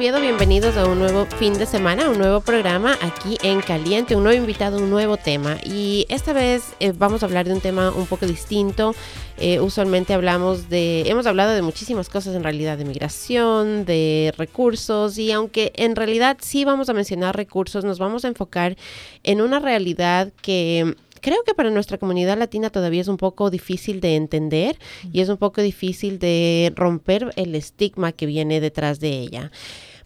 Oviedo, bienvenidos a un nuevo fin de semana, un nuevo programa aquí en Caliente, un nuevo invitado, un nuevo tema. Y esta vez eh, vamos a hablar de un tema un poco distinto. Eh, usualmente hablamos de, hemos hablado de muchísimas cosas en realidad, de migración, de recursos, y aunque en realidad sí vamos a mencionar recursos, nos vamos a enfocar en una realidad que creo que para nuestra comunidad latina todavía es un poco difícil de entender y es un poco difícil de romper el estigma que viene detrás de ella.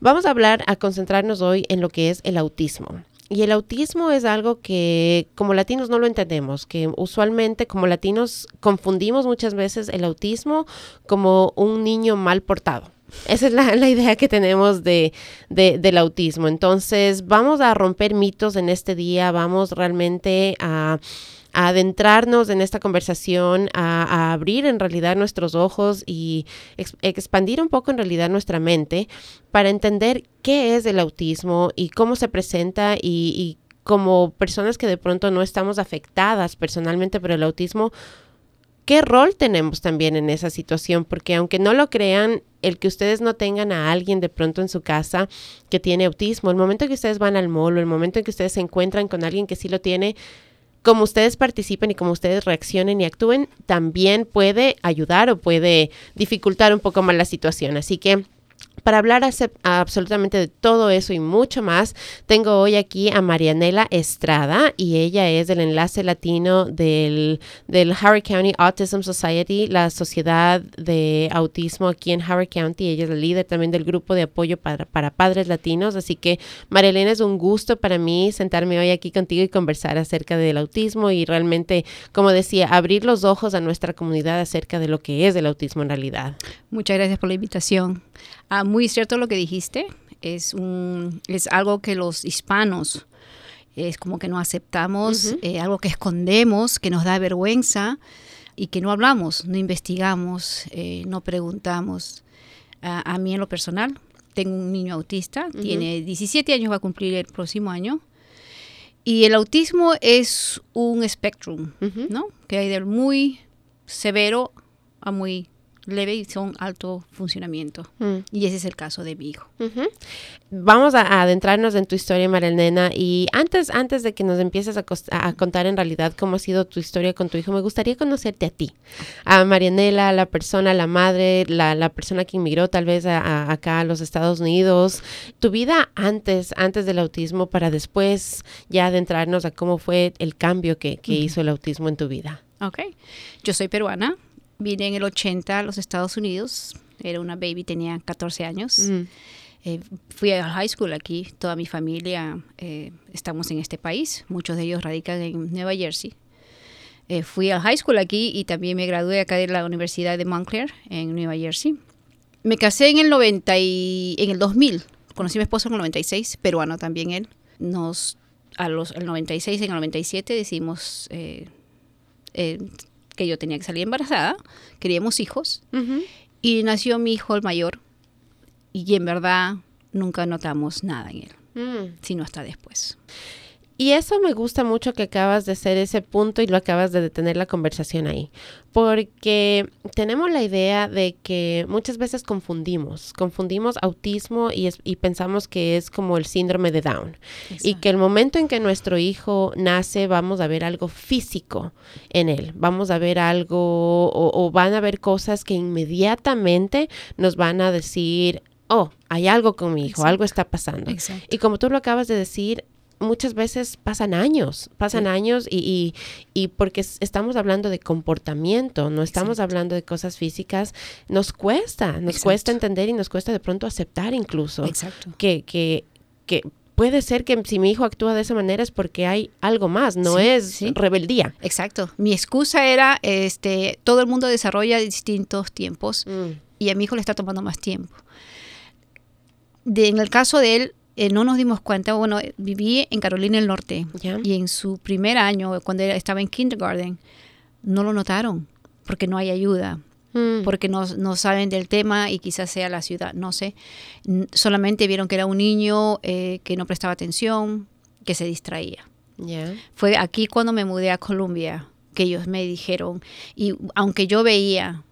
Vamos a hablar, a concentrarnos hoy en lo que es el autismo. Y el autismo es algo que como latinos no lo entendemos, que usualmente como latinos confundimos muchas veces el autismo como un niño mal portado. Esa es la, idea que tenemos de, del autismo. Entonces, vamos a romper mitos en este día, vamos realmente a, adentrarnos en esta conversación, a, abrir en realidad nuestros ojos y expandir un poco en realidad nuestra mente para entender qué es el autismo y cómo se presenta y, y como personas que de pronto no estamos afectadas personalmente por el autismo, ¿qué rol tenemos también en esa situación? Porque aunque no lo crean, el que ustedes no tengan a alguien de pronto en su casa que tiene autismo, el momento en que ustedes van al mall o el momento en que ustedes se encuentran con alguien que sí lo tiene, como ustedes participen y como ustedes reaccionen y actúen, también puede ayudar o puede dificultar un poco más la situación. Así que para hablar absolutamente de todo eso y mucho más, tengo hoy aquí a Marianela Estrada y ella es del enlace latino del, del Howard County Autism Society, la sociedad de autismo aquí en Howard County. Ella es la líder también del grupo de apoyo para, para padres latinos. Así que, Marianela, es un gusto para mí sentarme hoy aquí contigo y conversar acerca del autismo y realmente, como decía, abrir los ojos a nuestra comunidad acerca de lo que es el autismo en realidad. Muchas gracias por la invitación. Ah, muy cierto lo que dijiste. Es, un, es algo que los hispanos es como que no aceptamos, eh, algo que escondemos, que nos da vergüenza y que no hablamos, no investigamos, eh, no preguntamos. a mí en lo personal, tengo un niño autista, tiene 17 años, va a cumplir el próximo año. Y el autismo es un espectrum, ¿no? Que hay del muy severo a muy leve y son alto funcionamiento. Mm. Y ese es el caso de mi hijo. Vamos a, adentrarnos en tu historia, Marilena. Y antes, antes de que nos empieces a, contar en realidad cómo ha sido tu historia con tu hijo, me gustaría conocerte a ti, a Marianela, la persona, la madre, la, persona que inmigró tal vez acá a los Estados Unidos. Tu vida antes, antes del autismo para después ya adentrarnos a cómo fue el cambio que, hizo el autismo en tu vida. Ok, yo soy peruana, Vine en el 80 a los Estados Unidos. Era una baby, tenía 14 años. Mm. Eh, fui a high school aquí. Toda mi familia eh, estamos en este país. Muchos de ellos radican en Nueva Jersey. Eh, fui a high school aquí y también me gradué acá de la Universidad de Montclair en Nueva Jersey. Me casé en el 90 y, en el 2000. Conocí a mi esposo en el 96, peruano también él. Nos a los el 96 en el 97 decidimos que yo tenía que salir embarazada, queríamos hijos, y nació mi hijo el mayor, y en verdad nunca notamos nada en él, mm. sino hasta después. Y eso me gusta mucho que acabas de hacer ese punto y lo acabas de detener la conversación ahí, porque tenemos la idea de que muchas veces confundimos, confundimos autismo y, y pensamos que es como el síndrome de Down. Y que el momento en que nuestro hijo nace vamos a ver algo físico en él, vamos a ver algo o, van a ver cosas que inmediatamente nos van a decir, oh, hay algo con mi hijo, algo está pasando. Y como tú lo acabas de decir, muchas veces pasan años, pasan años y, y, porque estamos hablando de comportamiento, no estamos hablando de cosas físicas, nos cuesta, nos cuesta entender y nos cuesta de pronto aceptar incluso que, que, que puede ser que si mi hijo actúa de esa manera es porque hay algo más, no es rebeldía. Exacto. Mi excusa era, este, todo el mundo desarrolla distintos tiempos mm. y a mi hijo le está tomando más tiempo. De, en el caso de él, eh, no nos dimos cuenta, bueno, viví en Carolina del Norte y en su primer año, cuando estaba en kindergarten, no lo notaron porque no hay ayuda, mm. porque no, no, saben del tema y quizás sea la ciudad, no sé. Solamente vieron que era un niño eh, que no prestaba atención, que se distraía. Fue aquí cuando me mudé a Colombia que ellos me dijeron, y aunque yo veía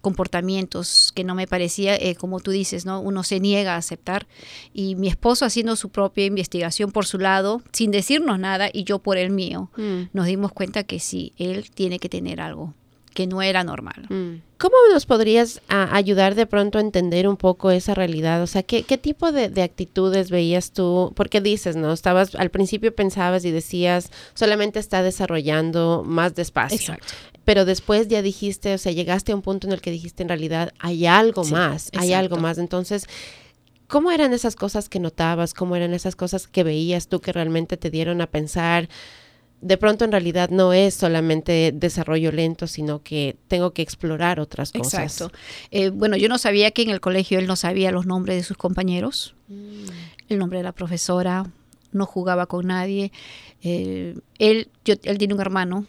comportamientos que no me parecía, eh, como tú dices, ¿no? Uno se niega a aceptar. Y mi esposo haciendo su propia investigación por su lado, sin decirnos nada, y yo por el mío, Mm. nos dimos cuenta que sí, él tiene que tener algo que no era normal. Mm. ¿Cómo nos podrías a, ayudar de pronto a entender un poco esa realidad? O sea, ¿qué, qué tipo de, de, actitudes veías tú? Porque dices, ¿no? Estabas, al principio pensabas y decías, solamente está desarrollando más despacio. Exacto. Pero después ya dijiste, o sea, llegaste a un punto en el que dijiste, en realidad, hay algo Sí, más, hay algo más. Entonces, ¿cómo eran esas cosas que notabas? ¿Cómo eran esas cosas que veías tú que realmente te dieron a pensar? de pronto en realidad no es solamente desarrollo lento, sino que tengo que explorar otras cosas. Exacto. Eh, bueno, yo no sabía que en el colegio él no sabía los nombres de sus compañeros, Mm. el nombre de la profesora, no jugaba con nadie. Eh, él, yo, él tiene un hermano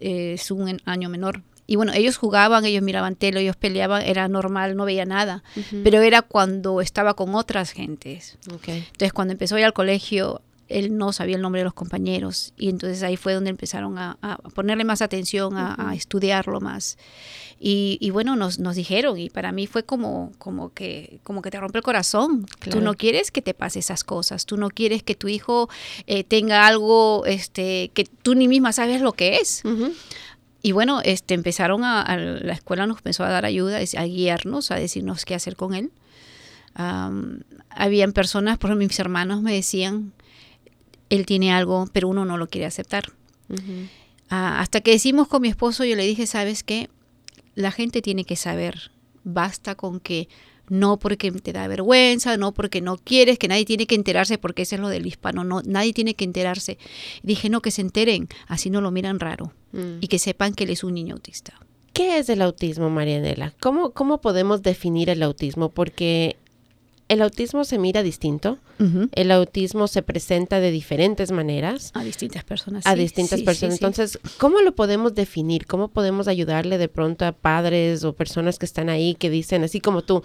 eh, es un año menor. Y bueno, ellos jugaban, ellos miraban tele, ellos peleaban, era normal, no veía nada. Pero era cuando estaba con otras gentes. Ok. Entonces, cuando empezó a ir al colegio, él no sabía el nombre de los compañeros y entonces ahí fue donde empezaron a, a ponerle más atención, a, a estudiarlo más. Y, y bueno, nos, nos dijeron y para mí fue como, como, que, como que te rompe el corazón. Claro. Tú no quieres que te pase esas cosas, tú no quieres que tu hijo eh, tenga algo este, que tú ni misma sabes lo que es. Y bueno, este, empezaron a, a- la escuela nos empezó a dar ayuda, a guiarnos, a decirnos qué hacer con él. Am, habían personas, por ejemplo, mis hermanos me decían, él tiene algo, pero uno no lo quiere aceptar. Ah, hasta que decimos con mi esposo, yo le dije, ¿sabes qué? La gente tiene que saber, basta con que no porque te da vergüenza, no porque no quieres, que nadie tiene que enterarse, porque eso es lo del hispano, no, nadie tiene que enterarse. Dije, no, que se enteren, así no lo miran raro Mm. y que sepan que él es un niño autista. ¿Qué es el autismo, Marianela? ¿Cómo, ¿Cómo podemos definir el autismo? Porque el autismo se mira distinto, el autismo se presenta de diferentes maneras A distintas personas. a distintas sí, personas. sí. Entonces, ¿cómo lo podemos definir? ¿Cómo podemos ayudarle de pronto a padres o personas que están ahí que dicen, así como tú,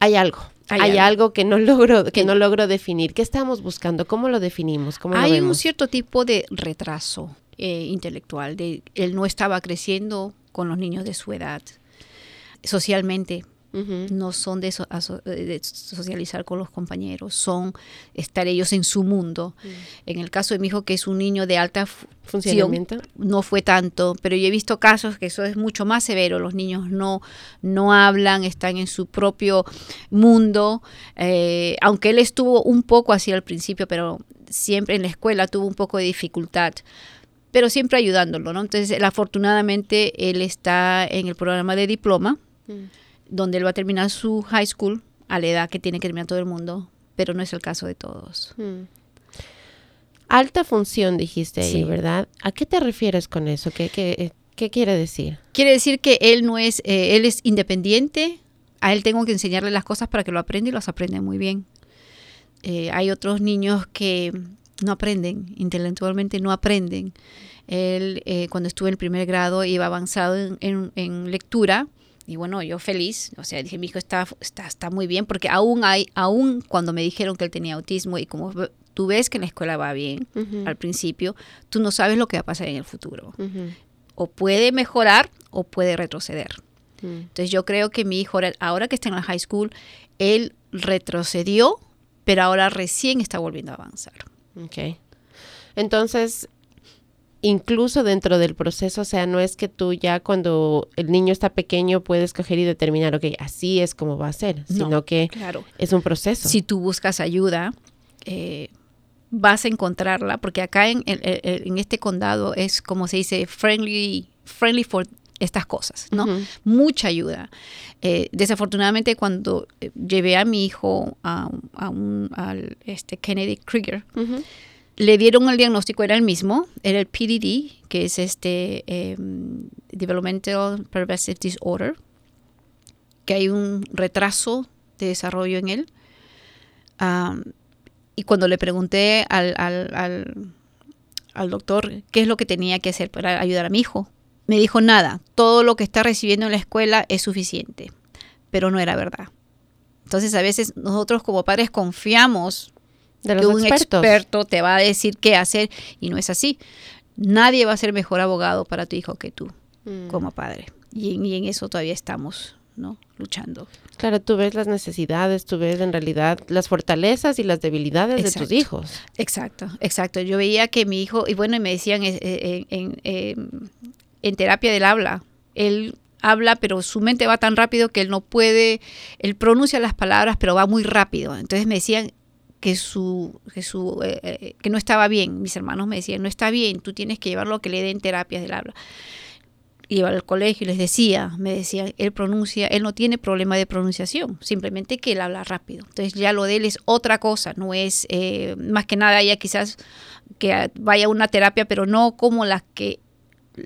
hay algo, hay, Hay algo. algo. que no logro, que no logro definir? ¿Qué estamos buscando? ¿Cómo lo definimos? ¿Cómo lo Hay un cierto tipo de retraso eh, intelectual, de él no estaba creciendo con los niños de su edad. Socialmente No son de, so- aso- de socializar con los compañeros, son estar ellos en su mundo. En el caso de mi hijo, que es un niño de alta fu- Funcionamiento. no fue tanto, pero yo he visto casos que eso es mucho más severo. Los niños no, no hablan, están en su propio mundo. eh, aunque él estuvo un poco así al principio, pero siempre en la escuela tuvo un poco de dificultad. Pero siempre ayudándolo, ¿no? Entonces, él, afortunadamente, él está en el programa de diploma, Mm. Donde él va a terminar su high school a la edad que tiene que terminar todo el mundo, pero no es el caso de todos. Mm. Alta función, dijiste ahí, Sí. ¿verdad? ¿A qué te refieres con eso? ¿Qué, qué, eh, qué quiere decir? Quiere decir que él no es, eh, él es independiente. A él tengo que enseñarle las cosas para que lo aprenda y los aprende muy bien. Eh, hay otros niños que no aprenden, intelectualmente no aprenden. Él, eh, cuando estuve en el primer grado, iba avanzado en, en- en lectura. Y bueno, yo feliz, o sea, dije, mi hijo está, está, está muy bien, porque aún hay, aún cuando me dijeron que él tenía autismo y como tú ves que en la escuela va bien al principio, tú no sabes lo que va a pasar en el futuro o puede mejorar o puede retroceder. Mm. Entonces yo creo que mi hijo, ahora- ahora que está en la high school, él retrocedió, pero ahora recién está volviendo a avanzar. Ok. Entonces, incluso dentro del proceso, o sea, no es que tú ya cuando el niño está pequeño puedes coger y determinar, ok, así es como va a ser, No, sino que Claro. es un proceso. Si tú buscas ayuda, eh, vas a encontrarla, porque acá en, en- este condado es como se dice, friendly, friendly for estas cosas, ¿no? Mucha ayuda. Eh, desafortunadamente, cuando eh, llevé a mi hijo a, a un, al este Kennedy Krieger. Le dieron el diagnóstico, era el mismo, era el PDD, que es este em, Developmental Pervasive Disorder, que hay un retraso de desarrollo en él. Y cuando le pregunté al, al, al, al doctor qué es lo que tenía que hacer para ayudar a mi hijo, me dijo nada, todo lo que está recibiendo en la escuela es suficiente, pero no era verdad. Entonces a veces nosotros como padres confiamos De que un expertos. experto te va a decir qué hacer y no es así. Nadie va a ser mejor abogado para tu hijo que tú Mm. como padre. y en, eso todavía estamos, ¿no? Luchando. Claro, tú ves las necesidades, tú ves en realidad las fortalezas y las debilidades de tus hijos. Exacto, exacto. Yo veía que mi hijo, y bueno, me decían eh, eh, en, en, en terapia del habla, él habla, pero su mente va tan rápido que él no puede, él pronuncia las palabras, pero va muy rápido. Entonces me decían que su, que su, eh, eh, que no estaba bien. Mis hermanos me decían, no está bien, tú tienes que llevarlo a que le den terapias del habla. Iba al colegio y les decía, me decían, él pronuncia, él no tiene problema de pronunciación, simplemente que él habla rápido. Entonces ya lo de él es otra cosa, no es eh, más que nada ya quizás que vaya a una terapia, pero no como las que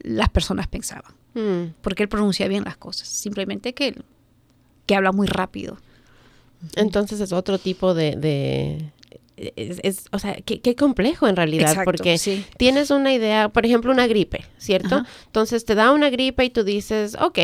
las personas pensaban. Mm. porque él pronuncia bien las cosas, simplemente que, que habla muy rápido. Entonces es otro tipo de... es, o sea, qué, complejo en realidad, porque tienes una idea, por ejemplo, una gripe, ¿cierto? Entonces te da una gripe y tú dices, ok,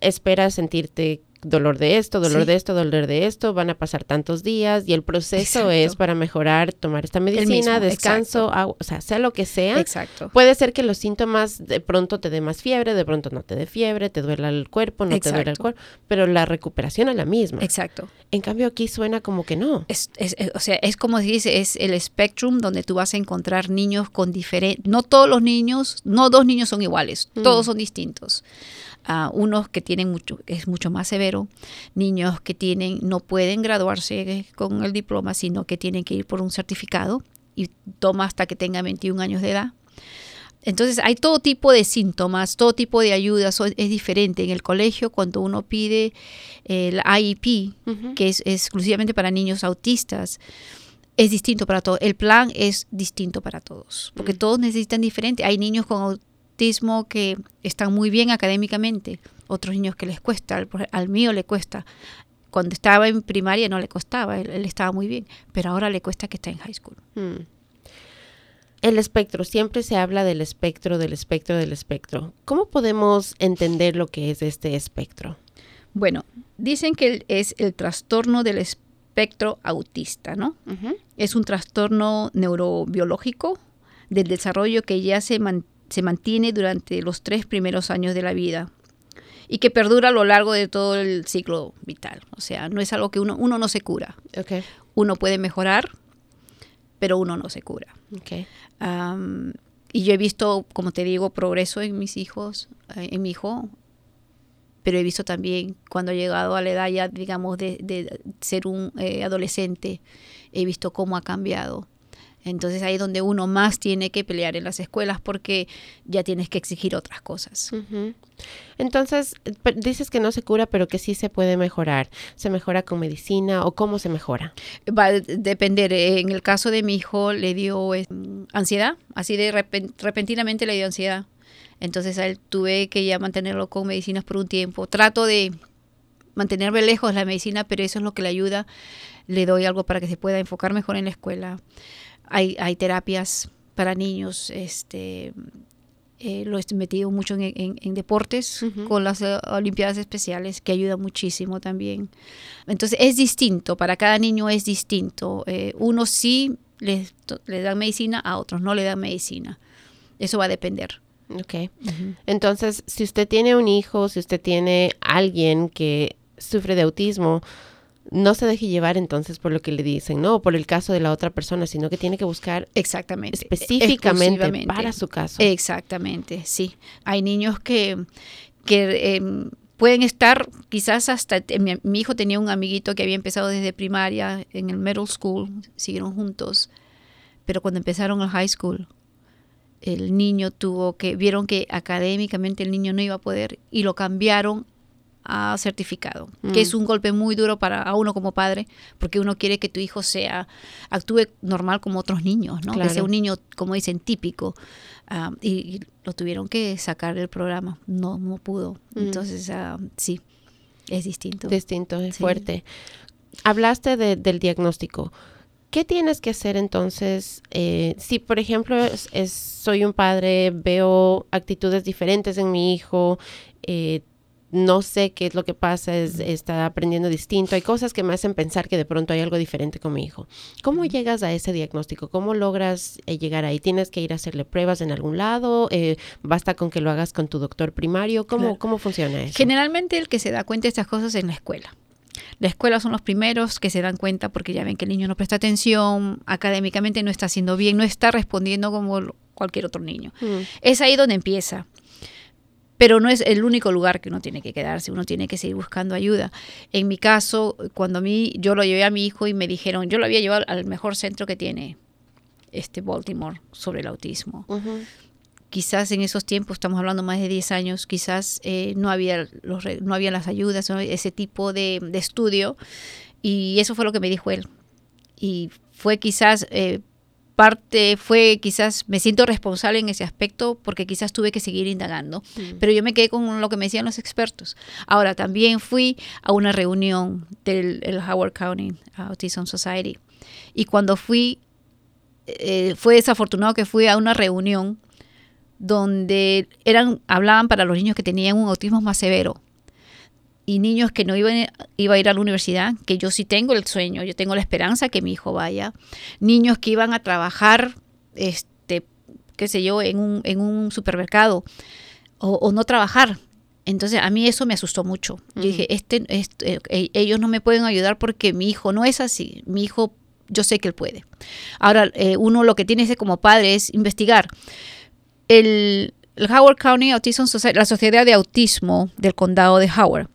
esperas sentirte dolor de esto, dolor de esto, dolor de esto, van a pasar tantos días y el proceso es para mejorar, tomar esta medicina, descanso, o sea, sea lo que sea. Exacto. Puede ser que los síntomas de pronto te dé más fiebre, de pronto no te dé fiebre, te duela el cuerpo, no te duele el cuerpo, pero la recuperación es la misma. Exacto. En cambio aquí suena como que no. Es, o sea, es como se dice, es el spectrum donde tú vas a encontrar niños con diferentes, no todos los niños, no dos niños son iguales, mm. todos son distintos unos que tienen mucho, es mucho más severo, niños que tienen, no pueden graduarse con el diploma, sino que tienen que ir por un certificado y toma hasta que tenga 21 años de edad. Entonces hay todo tipo de síntomas, todo tipo de ayudas, es diferente. En el colegio, cuando uno pide el IEP, que es, exclusivamente para niños autistas, es distinto para todos. El plan es distinto para todos, porque mm. todos necesitan diferente. Hay niños con que están muy bien académicamente, otros niños que les cuesta, al, mío le cuesta. Cuando estaba en primaria no le costaba, él, estaba muy bien, pero ahora le cuesta que está en high school. Hmm. El espectro, siempre se habla del espectro, del espectro, del espectro. ¿Cómo podemos entender lo que es este espectro? Bueno, dicen que es el trastorno del espectro autista, ¿no? Es un trastorno neurobiológico del desarrollo que ya se mantiene se mantiene durante los tres primeros años de la vida y que perdura a lo largo de todo el ciclo vital. O sea, no es algo que uno, uno no se cura. Uno puede mejorar, pero uno no se cura. y yo he visto, como te digo, progreso en mis hijos, eh, en mi hijo, pero he visto también cuando he llegado a la edad ya, digamos, de, ser un eh, adolescente, he visto cómo ha cambiado. Entonces ahí es donde uno más tiene que pelear en las escuelas porque ya tienes que exigir otras cosas. Entonces, dices que no se cura, pero que sí se puede mejorar. ¿Se mejora con medicina o cómo se mejora? Va a depender. En el caso de mi hijo le dio eh, ansiedad, así de repentinamente le dio ansiedad. Entonces a él tuve que ya mantenerlo con medicinas por un tiempo. Trato de mantenerme lejos de la medicina, pero eso es lo que le ayuda. Le doy algo para que se pueda enfocar mejor en la escuela. Hay, hay terapias para niños, este, eh, lo he metido mucho en, deportes con las eh, Olimpiadas Especiales, que ayuda muchísimo también. Entonces es distinto, para cada niño es distinto. Eh, unos sí le dan medicina, a otros no le dan medicina. Eso va a depender. Ok. Entonces, si usted tiene un hijo, si usted tiene alguien que sufre de autismo, no se deje llevar entonces por lo que le dicen, no por el caso de la otra persona, sino que tiene que buscar exactamente específicamente para su caso. Exactamente, sí. Hay niños que, que em, pueden estar quizás hasta, mi, mi, hijo tenía un amiguito que había empezado desde primaria en el middle school, siguieron juntos, pero cuando empezaron el high school, el niño tuvo que, vieron que académicamente el niño no iba a poder y lo cambiaron a certificado, que es mm. un golpe muy duro para uno como padre, porque uno quiere que tu hijo sea, actúe normal como otros niños, ¿no? Que sea un niño, como dicen, típico. Ah, y, lo tuvieron que sacar del programa, no, no pudo. Mm. Entonces, ah, sí, es distinto. Distinto, es fuerte. Hablaste del diagnóstico. ¿Qué tienes que hacer entonces? Eh, si, por ejemplo, soy un padre, veo actitudes diferentes en mi hijo, eh, no sé qué es lo que pasa, es, está aprendiendo distinto. Hay cosas que me hacen pensar que de pronto hay algo diferente con mi hijo. ¿Cómo llegas a ese diagnóstico? ¿Cómo logras eh, llegar ahí? ¿Tienes que ir a hacerle pruebas en algún lado? Eh, ¿Basta con que lo hagas con tu doctor primario? ¿Cómo, ¿Cómo funciona eso? Generalmente el que se da cuenta de estas cosas es en la escuela. La escuela son los primeros que se dan cuenta porque ya ven que el niño no presta atención, académicamente no está haciendo bien, no está respondiendo como cualquier otro niño. Mm. Es ahí donde empieza pero no es el único lugar que uno tiene que quedarse, uno tiene que seguir buscando ayuda. En mi caso, cuando a mí, yo lo llevé a mi hijo y me dijeron, yo lo había llevado al mejor centro que tiene este Baltimore sobre el autismo. Quizás en esos tiempos, estamos hablando más de 10 años, quizás eh, no, había los, no había las ayudas, ese tipo de, estudio, y eso fue lo que me dijo él. Y fue quizás... Eh, parte fue quizás me siento responsable en ese aspecto porque quizás tuve que seguir indagando, mm. pero yo me quedé con lo que me decían los expertos. Ahora también fui a una reunión del Howard County Autism Society y cuando fui eh, fue desafortunado que fui a una reunión donde eran hablaban para los niños que tenían un autismo más severo y niños que no iban iba a ir a la universidad, que yo sí tengo el sueño, yo tengo la esperanza que mi hijo vaya, niños que iban a trabajar, este, qué sé yo, en un, en un supermercado o, no trabajar. Entonces a mí eso me asustó mucho. Yo dije, este, este e, ellos no me pueden ayudar porque mi hijo no es así, mi hijo yo sé que él puede. Ahora, eh, uno lo que tiene que como padre es investigar. El, el Howard County Autism Society, la Sociedad de Autismo del Condado de Howard,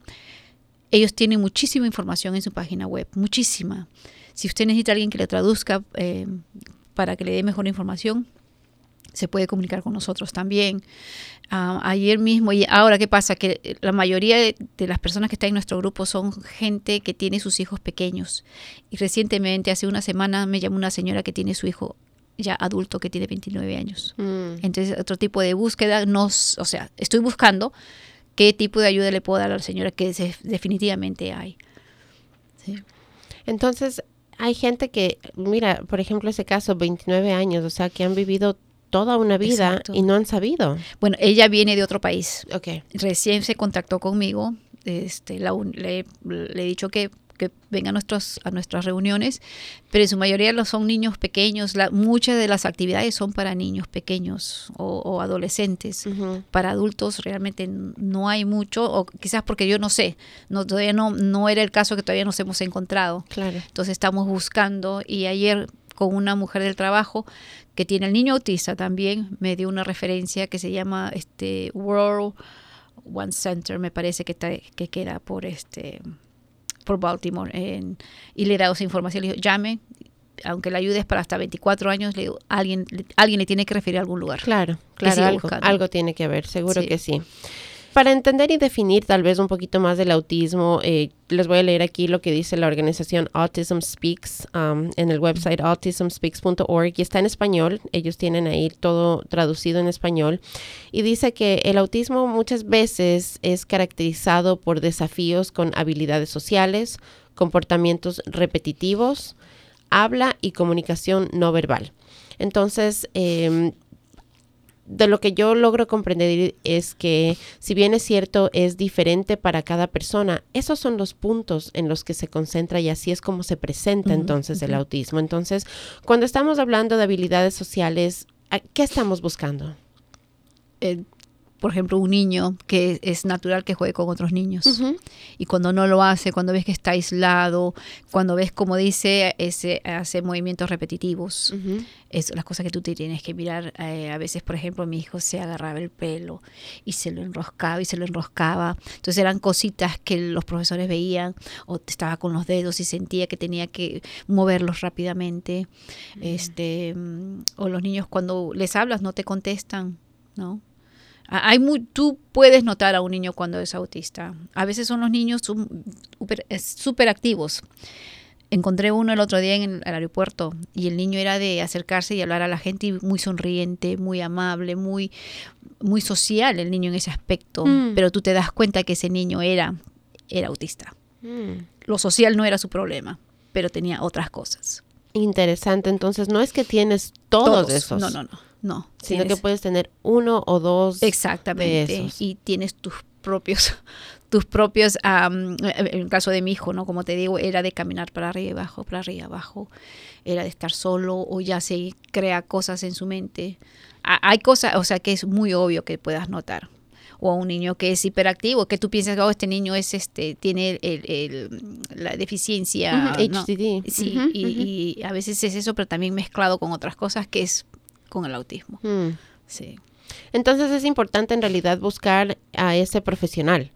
ellos tienen muchísima información en su página web, muchísima. Si usted necesita a alguien que le traduzca eh, para que le dé mejor información, se puede comunicar con nosotros también. Ah, ayer mismo, y ahora, ¿qué pasa? Que la mayoría de, las personas que están en nuestro grupo son gente que tiene sus hijos pequeños. Y recientemente, hace una semana, me llamó una señora que tiene su hijo ya adulto que tiene 29 años. Mm. Entonces, otro tipo de búsqueda, nos, o sea, estoy buscando qué tipo de ayuda le puedo dar a la señora que definitivamente hay. Entonces, hay gente que, mira, por ejemplo, ese caso, 29 años, o sea, que han vivido toda una vida y no han sabido. Bueno, ella viene de otro país. Okay. Recién se contactó conmigo. Este, le, le, he dicho que que vengan a, nuestros, a nuestras reuniones, pero en su mayoría los son niños pequeños. muchas de las actividades son para niños pequeños o, adolescentes. Para adultos realmente no hay mucho, o quizás porque yo no sé, no, todavía no, no era el caso que todavía nos hemos encontrado. Claro. Entonces estamos buscando y ayer con una mujer del trabajo que tiene el niño autista también, me dio una referencia que se llama este World One Center, me parece que, que queda por este por Baltimore y le he dado esa información. Le dijo, llame, aunque la ayude es para hasta 24 años, le digo, alguien, alguien le tiene que referir a algún lugar. Claro, claro, algo, algo, tiene que haber, seguro que sí. Para entender y definir tal vez un poquito más del autismo, eh, les voy a leer aquí lo que dice la organización Autism Speaks um, en el website autismspeaks.org y está en español. Ellos tienen ahí todo traducido en español. Y dice que el autismo muchas veces es caracterizado por desafíos con habilidades sociales, comportamientos repetitivos, habla y comunicación no verbal. Entonces, eh, de lo que yo logro comprender es que si bien es cierto es diferente para cada persona, esos son los puntos en los que se concentra y así es como se presenta entonces el autismo. Entonces, cuando estamos hablando de habilidades sociales, ¿qué estamos buscando? Eh, por ejemplo, un niño que es natural que juegue con otros niños. Y cuando no lo hace, cuando ves que está aislado, cuando ves, como dice, ese, hace movimientos repetitivos, es las cosas que tú te tienes que mirar. Eh, a veces, por ejemplo, mi hijo se agarraba el pelo y se lo enroscaba y se lo enroscaba. Entonces eran cositas que los profesores veían o estaba con los dedos y sentía que tenía que moverlos rápidamente. este, mm, o los niños cuando les hablas no te contestan, ¿no? Hay muy, tú puedes notar a un niño cuando es autista. A veces son los niños súper activos. Encontré uno el otro día en el, aeropuerto y el niño era de acercarse y hablar a la gente y muy sonriente, muy amable, muy, muy social el niño en ese aspecto. Mm. Pero tú te das cuenta que ese niño era, era autista. Mm. Lo social no era su problema, pero tenía otras cosas. Interesante. Entonces, no es que tienes todos, esos. No, no, no. No. Sino que puedes tener uno o dos. Exactamente. Y tienes tus propios, tus propios, en el caso de mi hijo, ¿no? Como te digo, era de caminar para arriba y abajo, para arriba y abajo, era de estar solo o ya se crea cosas en su mente. Hay cosas, o sea, que es muy obvio que puedas notar. O a un niño que es hiperactivo, que tú piensas que oh, este niño es este tiene el, la deficiencia HDD. Sí, y, a veces es eso, pero también mezclado con otras cosas que es con el autismo. Mm. Sí. Entonces es importante en realidad buscar a ese profesional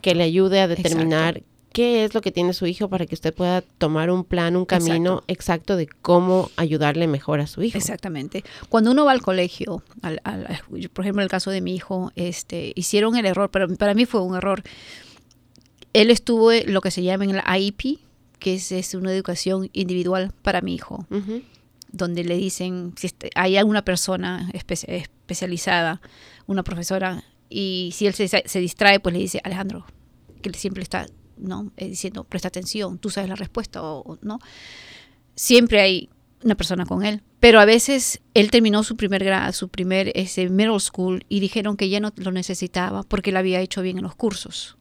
que le ayude a determinar qué es lo que tiene su hijo para que usted pueda tomar un plan, un camino exacto, de cómo ayudarle mejor a su hijo. Exactamente. Cuando uno va al colegio, por ejemplo, en el caso de mi hijo, este, hicieron el error, pero para mí fue un error. Él estuvo en lo que se llama en la IEP, que es, una educación individual para mi hijo donde le dicen si este, hay alguna persona especializada, una profesora, y si él se, distrae, pues le dice, Alejandro, que siempre está no eh, diciendo, presta atención, tú sabes la respuesta o, no. Siempre hay una persona con él. Pero a veces él terminó su primer grado, su primer ese middle school y dijeron que ya no lo necesitaba porque lo había hecho bien en los cursos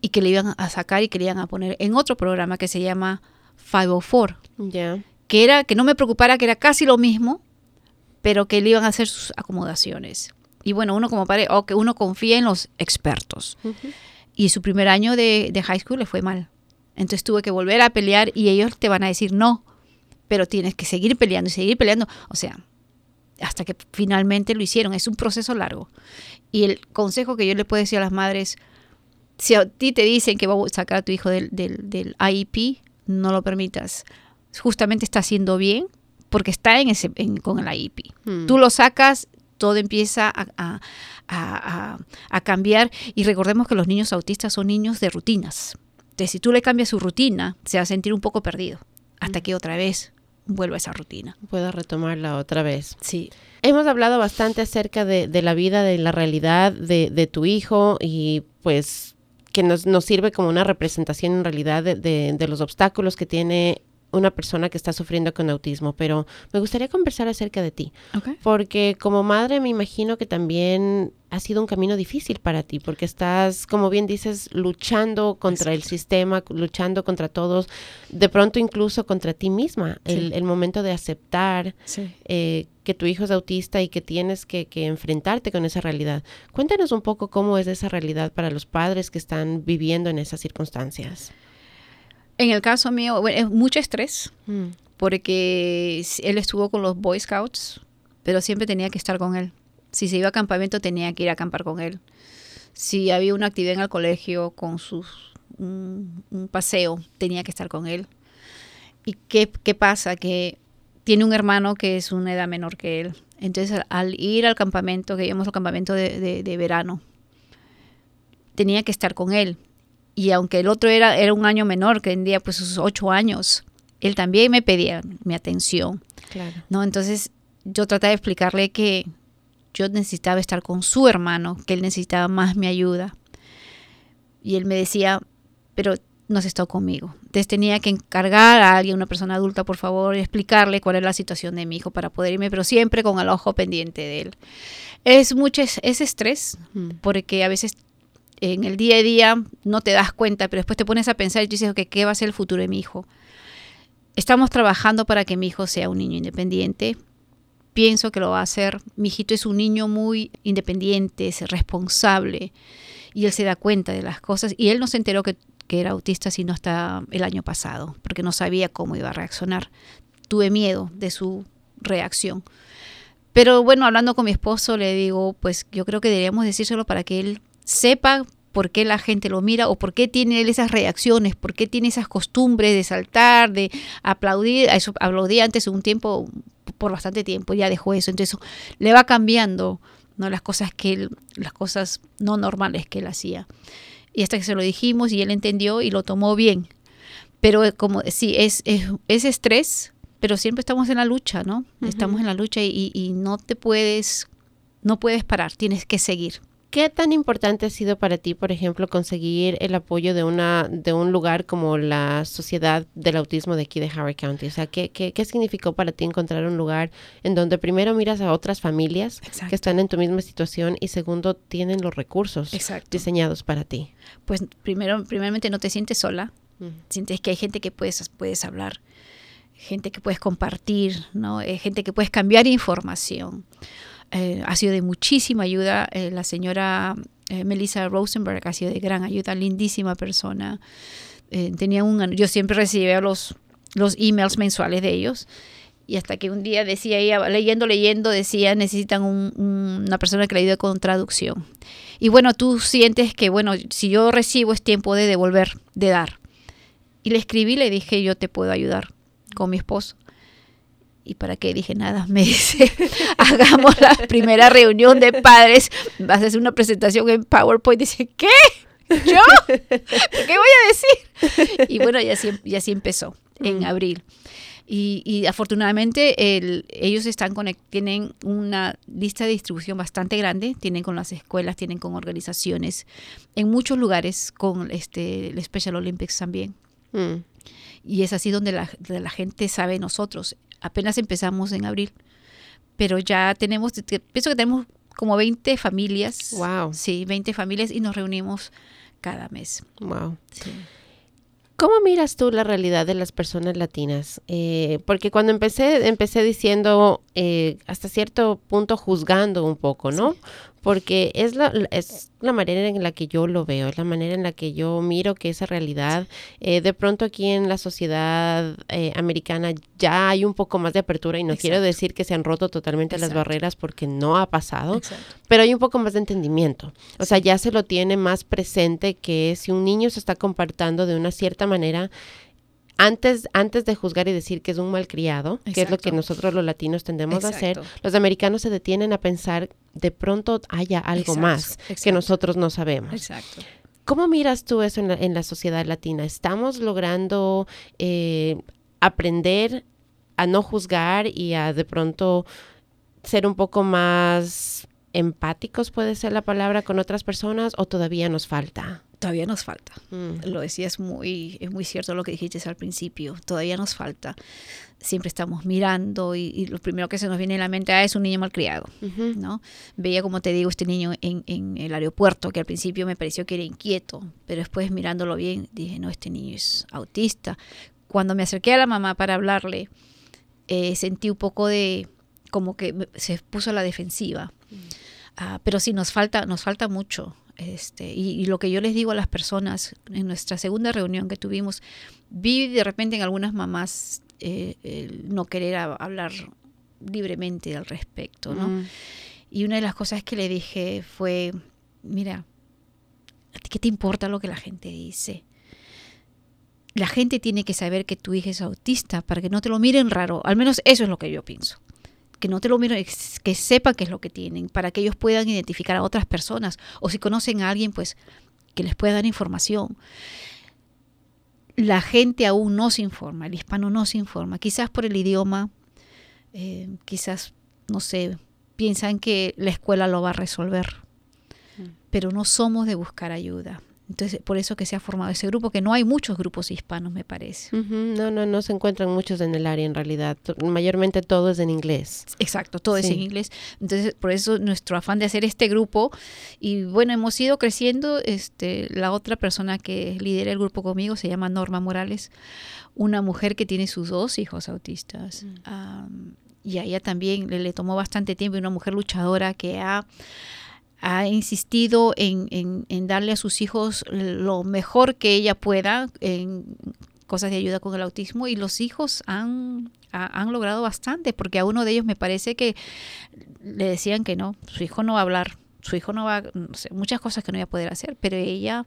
y que le iban a sacar y que le iban a poner en otro programa que se llama 504. Ya que era que no me preocupara, que era casi lo mismo, pero que le iban a hacer sus acomodaciones. Y bueno, uno como padre, o que uno confía en los expertos. Y su primer año de, high school le fue mal. Entonces tuve que volver a pelear y ellos te van a decir no, pero tienes que seguir peleando y seguir peleando. O sea, hasta que finalmente lo hicieron. Es un proceso largo. Y el consejo que yo le puedo decir a las madres, si a ti te dicen que va a sacar a tu hijo del, del, del IEP, no lo permitas justamente está haciendo bien porque está en ese, con el IEP. Hmm. Tú lo sacas, todo empieza a, cambiar y recordemos que los niños autistas son niños de rutinas. Entonces, si tú le cambias su rutina, se va a sentir un poco perdido hasta hmm. que otra vez vuelva a esa rutina. Pueda retomarla otra vez. Sí. Hemos hablado bastante acerca de, la vida, de la realidad de, tu hijo y pues que nos, nos, sirve como una representación en realidad de, de, los obstáculos que tiene una persona que está sufriendo con autismo, pero me gustaría conversar acerca de ti. Porque como madre me imagino que también ha sido un camino difícil para ti, porque estás, como bien dices, luchando contra el sistema, luchando contra todos, de pronto incluso contra ti misma, el, momento de aceptar eh, que tu hijo es autista y que tienes que, que enfrentarte con esa realidad. Cuéntanos un poco cómo es esa realidad para los padres que están viviendo en esas circunstancias. En el caso mío, es mucho estrés, mm. porque él estuvo con los Boy Scouts, pero siempre tenía que estar con él. Si se iba a campamento, tenía que ir a acampar con él. Si había una actividad en el colegio con sus, un, paseo, tenía que estar con él. ¿Y qué, qué, pasa? Que tiene un hermano que es una edad menor que él. Entonces, al ir al campamento, que íbamos al campamento de, de verano, tenía que estar con él y aunque el otro era, era un año menor, que día pues sus ocho años, él también me pedía mi atención. ¿no? Entonces yo trataba de explicarle que yo necesitaba estar con su hermano, que él necesitaba más mi ayuda. Y él me decía, pero no has estado conmigo. Entonces tenía que encargar a alguien, una persona adulta, por favor, y explicarle cuál era la situación de mi hijo para poder irme, pero siempre con el ojo pendiente de él. Es mucho es, estrés, porque a veces en el día a día no te das cuenta, pero después te pones a pensar y dices, ¿qué va a ser el futuro de mi hijo? Estamos trabajando para que mi hijo sea un niño independiente. Pienso que lo va a hacer. Mi hijito es un niño muy independiente, es responsable y él se da cuenta de las cosas. Y él no se enteró que, que era autista sino hasta el año pasado, porque no sabía cómo iba a reaccionar. Tuve miedo de su reacción. Pero bueno, hablando con mi esposo, le digo, pues yo creo que deberíamos decírselo para que él sepa por qué la gente lo mira o por qué tiene él esas reacciones, por qué tiene esas costumbres de saltar, de aplaudir. Eso aplaudía antes un tiempo, por bastante tiempo, ya dejó eso. Entonces le va cambiando ¿no? las cosas que él, las cosas no normales que él hacía. Y hasta que se lo dijimos y él entendió y lo tomó bien. Pero como sí, es, es, estrés, pero siempre estamos en la lucha, ¿no? Estamos en la lucha y, y no te puedes, no puedes parar, tienes que seguir ¿Qué tan importante ha sido para ti, por ejemplo, conseguir el apoyo de una de un lugar como la Sociedad del Autismo de aquí de Howard County? O sea, ¿qué, qué, qué significó para ti encontrar un lugar en donde primero miras a otras familias que están en tu misma situación y segundo tienen los recursos diseñados para ti? Pues primero, primeramente no te sientes sola, sientes que hay gente que puedes, puedes hablar, gente que puedes compartir, ¿no? Eh, gente que puedes cambiar información. Eh, ha sido de muchísima ayuda. Eh, la señora eh, Melissa Rosenberg ha sido de gran ayuda, lindísima persona. tenía un, yo siempre recibía los, los emails mensuales de ellos. Y hasta que un día decía ella, leyendo, leyendo, decía, necesitan una persona que le ayude con traducción. Y bueno, tú sientes que, bueno, si yo recibo es tiempo de devolver, de dar. Y le escribí, le dije, yo te puedo ayudar con mi esposo. ¿Y para qué dije nada? Me dice, hagamos la primera reunión de padres, vas a hacer una presentación en PowerPoint. Dice, ¿qué? ¿Yo? ¿Qué voy a decir? Y bueno, y así, y así empezó, en mm. abril. Y, afortunadamente el, ellos están tienen una lista de distribución bastante grande, tienen con las escuelas, tienen con organizaciones, en muchos lugares con este, el Special Olympics también. Mm. Y es así donde la, la gente sabe nosotros apenas empezamos en abril, pero ya tenemos, pienso que tenemos como 20 familias. Wow. Sí, 20 familias y nos reunimos cada mes. Wow. ¿Cómo miras tú la realidad de las personas latinas? Eh, porque cuando empecé, empecé diciendo eh, hasta cierto punto juzgando un poco, ¿no? Porque es la, es la manera en la que yo lo veo, es la manera en la que yo miro que esa realidad, eh, de pronto aquí en la sociedad eh, americana ya hay un poco más de apertura y no quiero decir que se han roto totalmente las barreras porque no ha pasado, pero hay un poco más de entendimiento, o sea, ya se lo tiene más presente que si un niño se está comportando de una cierta manera, antes, antes de juzgar y decir que es un malcriado, que es lo que nosotros los latinos tendemos a hacer, los americanos se detienen a pensar de pronto haya algo más que nosotros no sabemos. Exacto. ¿Cómo miras tú eso en la, sociedad latina? ¿Estamos logrando eh, aprender a no juzgar y a de pronto ser un poco más empáticos, puede ser la palabra, con otras personas o todavía nos falta? todavía nos falta. Mm. Lo decías muy, es muy cierto lo que dijiste al principio, todavía nos falta. Siempre estamos mirando y, lo primero que se nos viene a la mente ah, es un niño malcriado, ¿no? Veía, como te digo, este niño en, en, el aeropuerto, que al principio me pareció que era inquieto, pero después mirándolo bien dije, no, este niño es autista. Cuando me acerqué a la mamá para hablarle, eh, sentí un poco de, como que se puso a la defensiva. Mm. Ah, pero sí, nos falta, nos falta mucho. Este, y, lo que yo les digo a las personas en nuestra segunda reunión que tuvimos, vi de repente en algunas mamás eh, no querer hablar libremente al respecto, ¿no? Mm. Y una de las cosas que le dije fue, mira, ¿a ti qué te importa lo que la gente dice? La gente tiene que saber que tu hija es autista para que no te lo miren raro. Al menos eso es lo que yo pienso que no te lo miren, que sepan qué es lo que tienen, para que ellos puedan identificar a otras personas, o si conocen a alguien, pues que les pueda dar información. La gente aún no se informa, el hispano no se informa, quizás por el idioma, eh, quizás, no sé, piensan que la escuela lo va a resolver, mm. pero no somos de buscar ayuda. Entonces, por eso que se ha formado ese grupo, que no hay muchos grupos hispanos, me parece. No, no, no se encuentran muchos en el área en realidad. Mayormente todo es en inglés. Exacto, todo es en inglés. Entonces, por eso nuestro afán de hacer este grupo. Y bueno, hemos ido creciendo. Este, la otra persona que lidera el grupo conmigo se llama Norma Morales, una mujer que tiene sus dos hijos autistas. Mm. y a ella también le, le tomó bastante tiempo, y una mujer luchadora que ha ha insistido en, en, darle a sus hijos lo mejor que ella pueda en cosas de ayuda con el autismo y los hijos han, han logrado bastante porque a uno de ellos me parece que le decían que no, su hijo no va a hablar, su hijo no va, no sé, muchas cosas que no iba a poder hacer, pero ella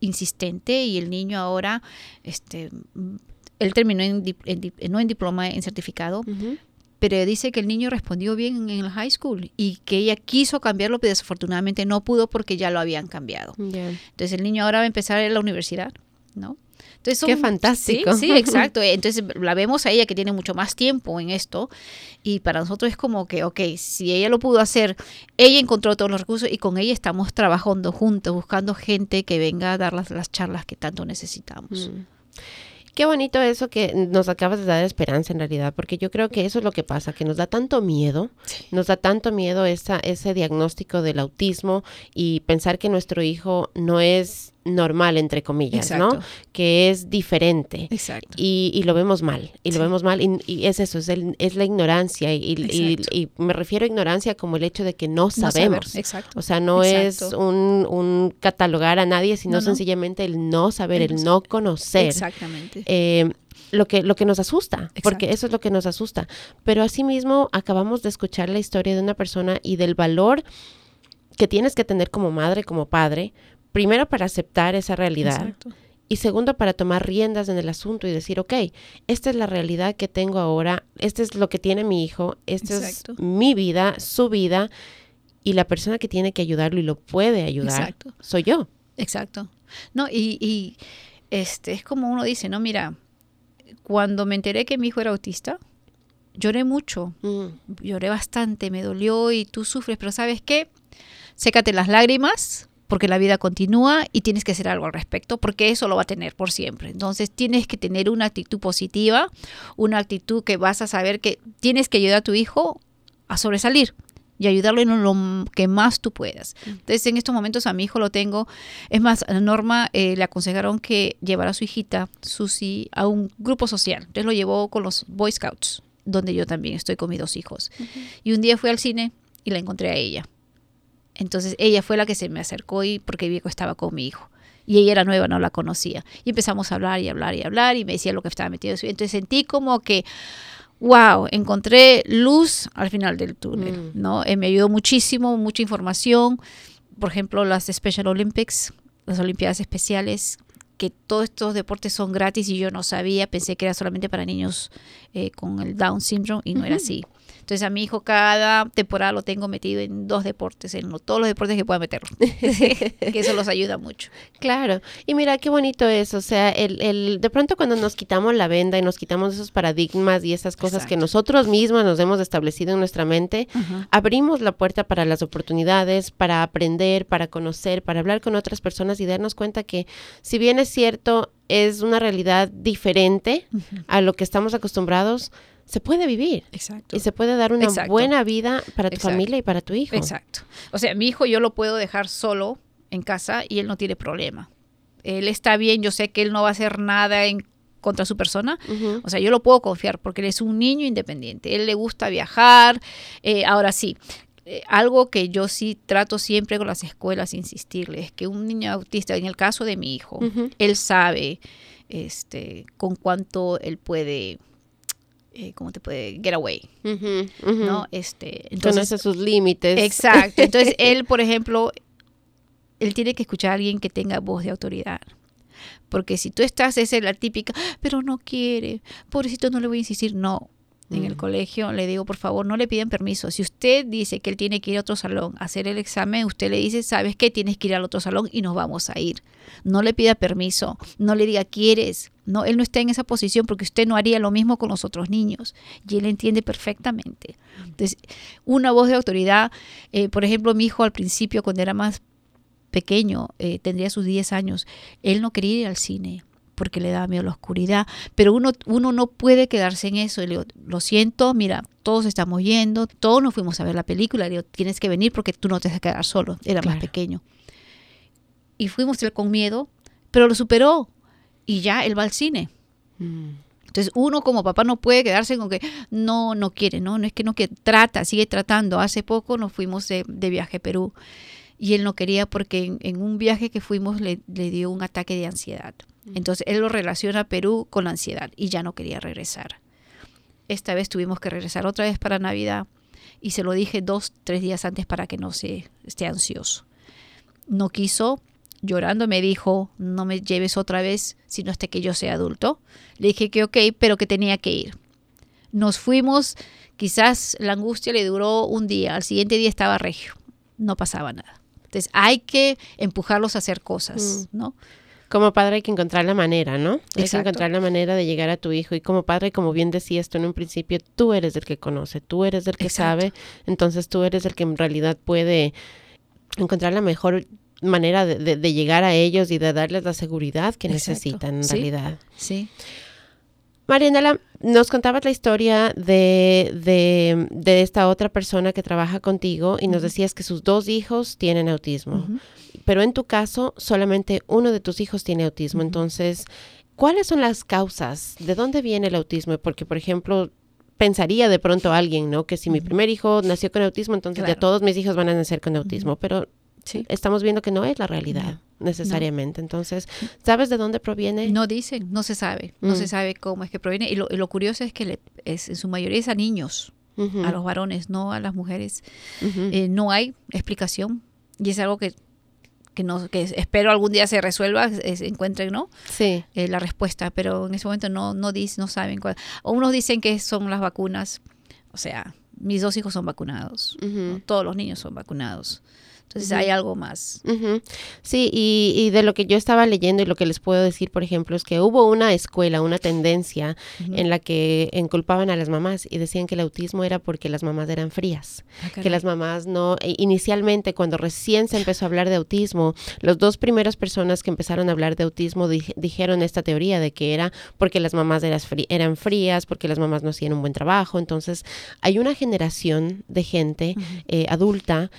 insistente y el niño ahora, este, él terminó en, no en diploma, en certificado, pero dice que el niño respondió bien en el high school y que ella quiso cambiarlo, pero desafortunadamente no pudo porque ya lo habían cambiado. Entonces el niño ahora va a empezar en la universidad, ¿no? Entonces Qué fantástico. Sí, sí, exacto. Entonces la vemos a ella que tiene mucho más tiempo en esto y para nosotros es como que, ok, si ella lo pudo hacer, ella encontró todos los recursos y con ella estamos trabajando juntos, buscando gente que venga a dar las, las charlas que tanto necesitamos. Mm. Qué bonito eso que nos acabas de dar esperanza en realidad, porque yo creo que eso es lo que pasa, que nos da tanto miedo, nos da tanto miedo esa, ese diagnóstico del autismo y pensar que nuestro hijo no es normal, entre comillas, ¿no? Que es diferente. Exacto. Y, y lo vemos mal, y lo vemos mal, y, es eso, es, el, es la ignorancia, y, y, me refiero a ignorancia como el hecho de que no sabemos. Exacto. O sea, no es un, un, catalogar a nadie, sino sencillamente el no saber, el no conocer. Exactamente. Eh, lo que, lo que nos asusta, porque eso es lo que nos asusta. Pero asimismo, acabamos de escuchar la historia de una persona y del valor que tienes que tener como madre, como padre, primero para aceptar esa realidad. Y segundo, para tomar riendas en el asunto y decir, ok, esta es la realidad que tengo ahora, esto es lo que tiene mi hijo, esta es mi vida, su vida, y la persona que tiene que ayudarlo y lo puede ayudar soy yo. Exacto. No, y, y, este es como uno dice, no, mira, cuando me enteré que mi hijo era autista, lloré mucho, mm. lloré bastante, me dolió y tú sufres, pero ¿sabes qué? Sécate las lágrimas, porque la vida continúa y tienes que hacer algo al respecto, porque eso lo va a tener por siempre. Entonces tienes que tener una actitud positiva, una actitud que vas a saber que tienes que ayudar a tu hijo a sobresalir y ayudarlo en lo que más tú puedas. Entonces, en estos momentos a mi hijo lo tengo. Es más, a Norma eh, le aconsejaron que llevara a su hijita, Susi, a un grupo social. Entonces lo llevó con los Boy Scouts, donde yo también estoy con mis dos hijos. Y un día fui al cine y la encontré a ella. Entonces ella fue la que se me acercó y porque viejo estaba con mi hijo. Y ella era nueva, no la conocía. Y empezamos a hablar y hablar y hablar y me decía lo que estaba metido. Entonces sentí como que, wow, encontré luz al final del túnel, mm. ¿no? Eh, me ayudó muchísimo, mucha información. Por ejemplo, las Special Olympics, las Olimpiadas Especiales, que todos estos deportes son gratis y yo no sabía, pensé que era solamente para niños eh, con el Down syndrome y no era así. Entonces a mi hijo cada temporada lo tengo metido en dos deportes, en todos los deportes que pueda meterlo, que eso los ayuda mucho. Claro, y mira qué bonito es, o sea, el, el, de pronto cuando nos quitamos la venda y nos quitamos esos paradigmas y esas cosas que nosotros mismos nos hemos establecido en nuestra mente, abrimos la puerta para las oportunidades, para aprender, para conocer, para hablar con otras personas y darnos cuenta que si bien es cierto, es una realidad diferente a lo que estamos acostumbrados, se puede vivir. Exacto. Y se puede dar una buena vida para tu familia y para tu hijo. Exacto. O sea, mi hijo yo lo puedo dejar solo en casa y él no tiene problema. Él está bien, yo sé que él no va a hacer nada en contra su persona. O sea, yo lo puedo confiar porque él es un niño independiente. Él le gusta viajar. Eh, ahora sí, eh, algo que yo sí trato siempre con las escuelas, insistirles, es que un niño autista, en el caso de mi hijo, él sabe este, con cuánto él puede eh, ¿cómo te puede? Get away, ¿no? Este, entonces, Conoce sus límites. Exacto. Entonces, él, por ejemplo, él tiene que escuchar a alguien que tenga voz de autoridad. Porque si tú estás, esa es la típica, pero no quiere, pobrecito, no le voy a insistir. No, en el mm. colegio, le digo, por favor, no le piden permiso. Si usted dice que él tiene que ir a otro salón a hacer el examen, usted le dice, sabes que tienes que ir al otro salón y nos vamos a ir. No le pida permiso, no le diga, quieres. No, él no está en esa posición porque usted no haría lo mismo con los otros niños. Y él entiende perfectamente. Entonces, una voz de autoridad, eh, por ejemplo, mi hijo al principio, cuando era más pequeño, eh, tendría sus 10 años, él no quería ir al cine porque le da miedo la oscuridad, pero uno, uno no puede quedarse en eso. Le digo, lo siento, mira, todos estamos yendo, todos nos fuimos a ver la película, le digo, tienes que venir porque tú no te vas a quedar solo, era más pequeño. Y fuimos él con miedo, pero lo superó y ya él va al cine. Mm. Entonces uno como papá no puede quedarse con que no, no quiere, no, no es que no que trata, sigue tratando. Hace poco nos fuimos de, viaje a Perú y él no quería porque en, un viaje que fuimos le, le dio un ataque de ansiedad. Entonces él lo relaciona a Perú con la ansiedad y ya no quería regresar. Esta vez tuvimos que regresar otra vez para Navidad y se lo dije dos, tres días antes para que no se esté ansioso. No quiso, llorando me dijo, no me lleves otra vez, sino hasta que yo sea adulto. Le dije que ok, pero que tenía que ir. Nos fuimos, quizás la angustia le duró un día, al siguiente día estaba regio, no pasaba nada. Entonces hay que empujarlos a hacer cosas, mm. ¿no? Como padre hay que encontrar la manera, ¿no? Hay que encontrar la manera de llegar a tu hijo. Y como padre, como bien decías tú en un principio, tú eres el que conoce, tú eres el que Exacto. sabe, entonces tú eres el que en realidad puede encontrar la mejor manera de, de- de llegar a ellos y de darles la seguridad que Exacto. necesitan en Sí. realidad. Sí. Marianela, nos contabas la historia de, de, de esta otra persona que trabaja contigo y nos decías que sus dos hijos tienen autismo, pero en tu caso solamente uno de tus hijos tiene autismo. Entonces, ¿cuáles son las causas? ¿De dónde viene el autismo? Porque, por ejemplo, pensaría de pronto alguien, ¿no? Que si mi primer hijo nació con autismo, entonces ya todos mis hijos van a nacer con autismo, pero Sí. estamos viendo que no es la realidad necesariamente. Entonces, ¿sabes de dónde proviene? No dicen, no se sabe, no Mm. se sabe cómo es que proviene. Y lo, y lo curioso es que le- es, en su mayoría es a niños, a los varones, no a las mujeres. Eh, no hay explicación y es algo que, que, no, que espero algún día se resuelva, se encuentren ¿no? sí. Eh, la respuesta, pero en ese momento no, no, dis- no saben cuál. O unos dicen que son las vacunas, o sea, mis dos hijos son vacunados, todos los niños son vacunados. Entonces hay algo más. Sí, y, y de lo que yo estaba leyendo y lo que les puedo decir, por ejemplo, es que hubo una escuela, una tendencia en la que inculpaban a las mamás y decían que el autismo era porque las mamás eran frías, Ah, que las mamás no, e- inicialmente cuando recién se empezó a hablar de autismo, las dos primeras personas que empezaron a hablar de autismo dij- dijeron esta teoría de que era porque las mamás eran frías, porque las mamás no hacían un buen trabajo, entonces hay una generación de gente eh, adulta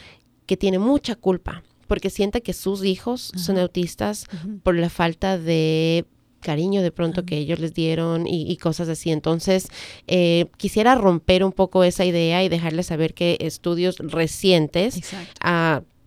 que tiene mucha culpa porque siente que sus hijos son autistas por la falta de cariño de pronto que ellos les dieron y, y cosas así. Entonces, eh, quisiera romper un poco esa idea y dejarles saber que estudios recientes Exacto.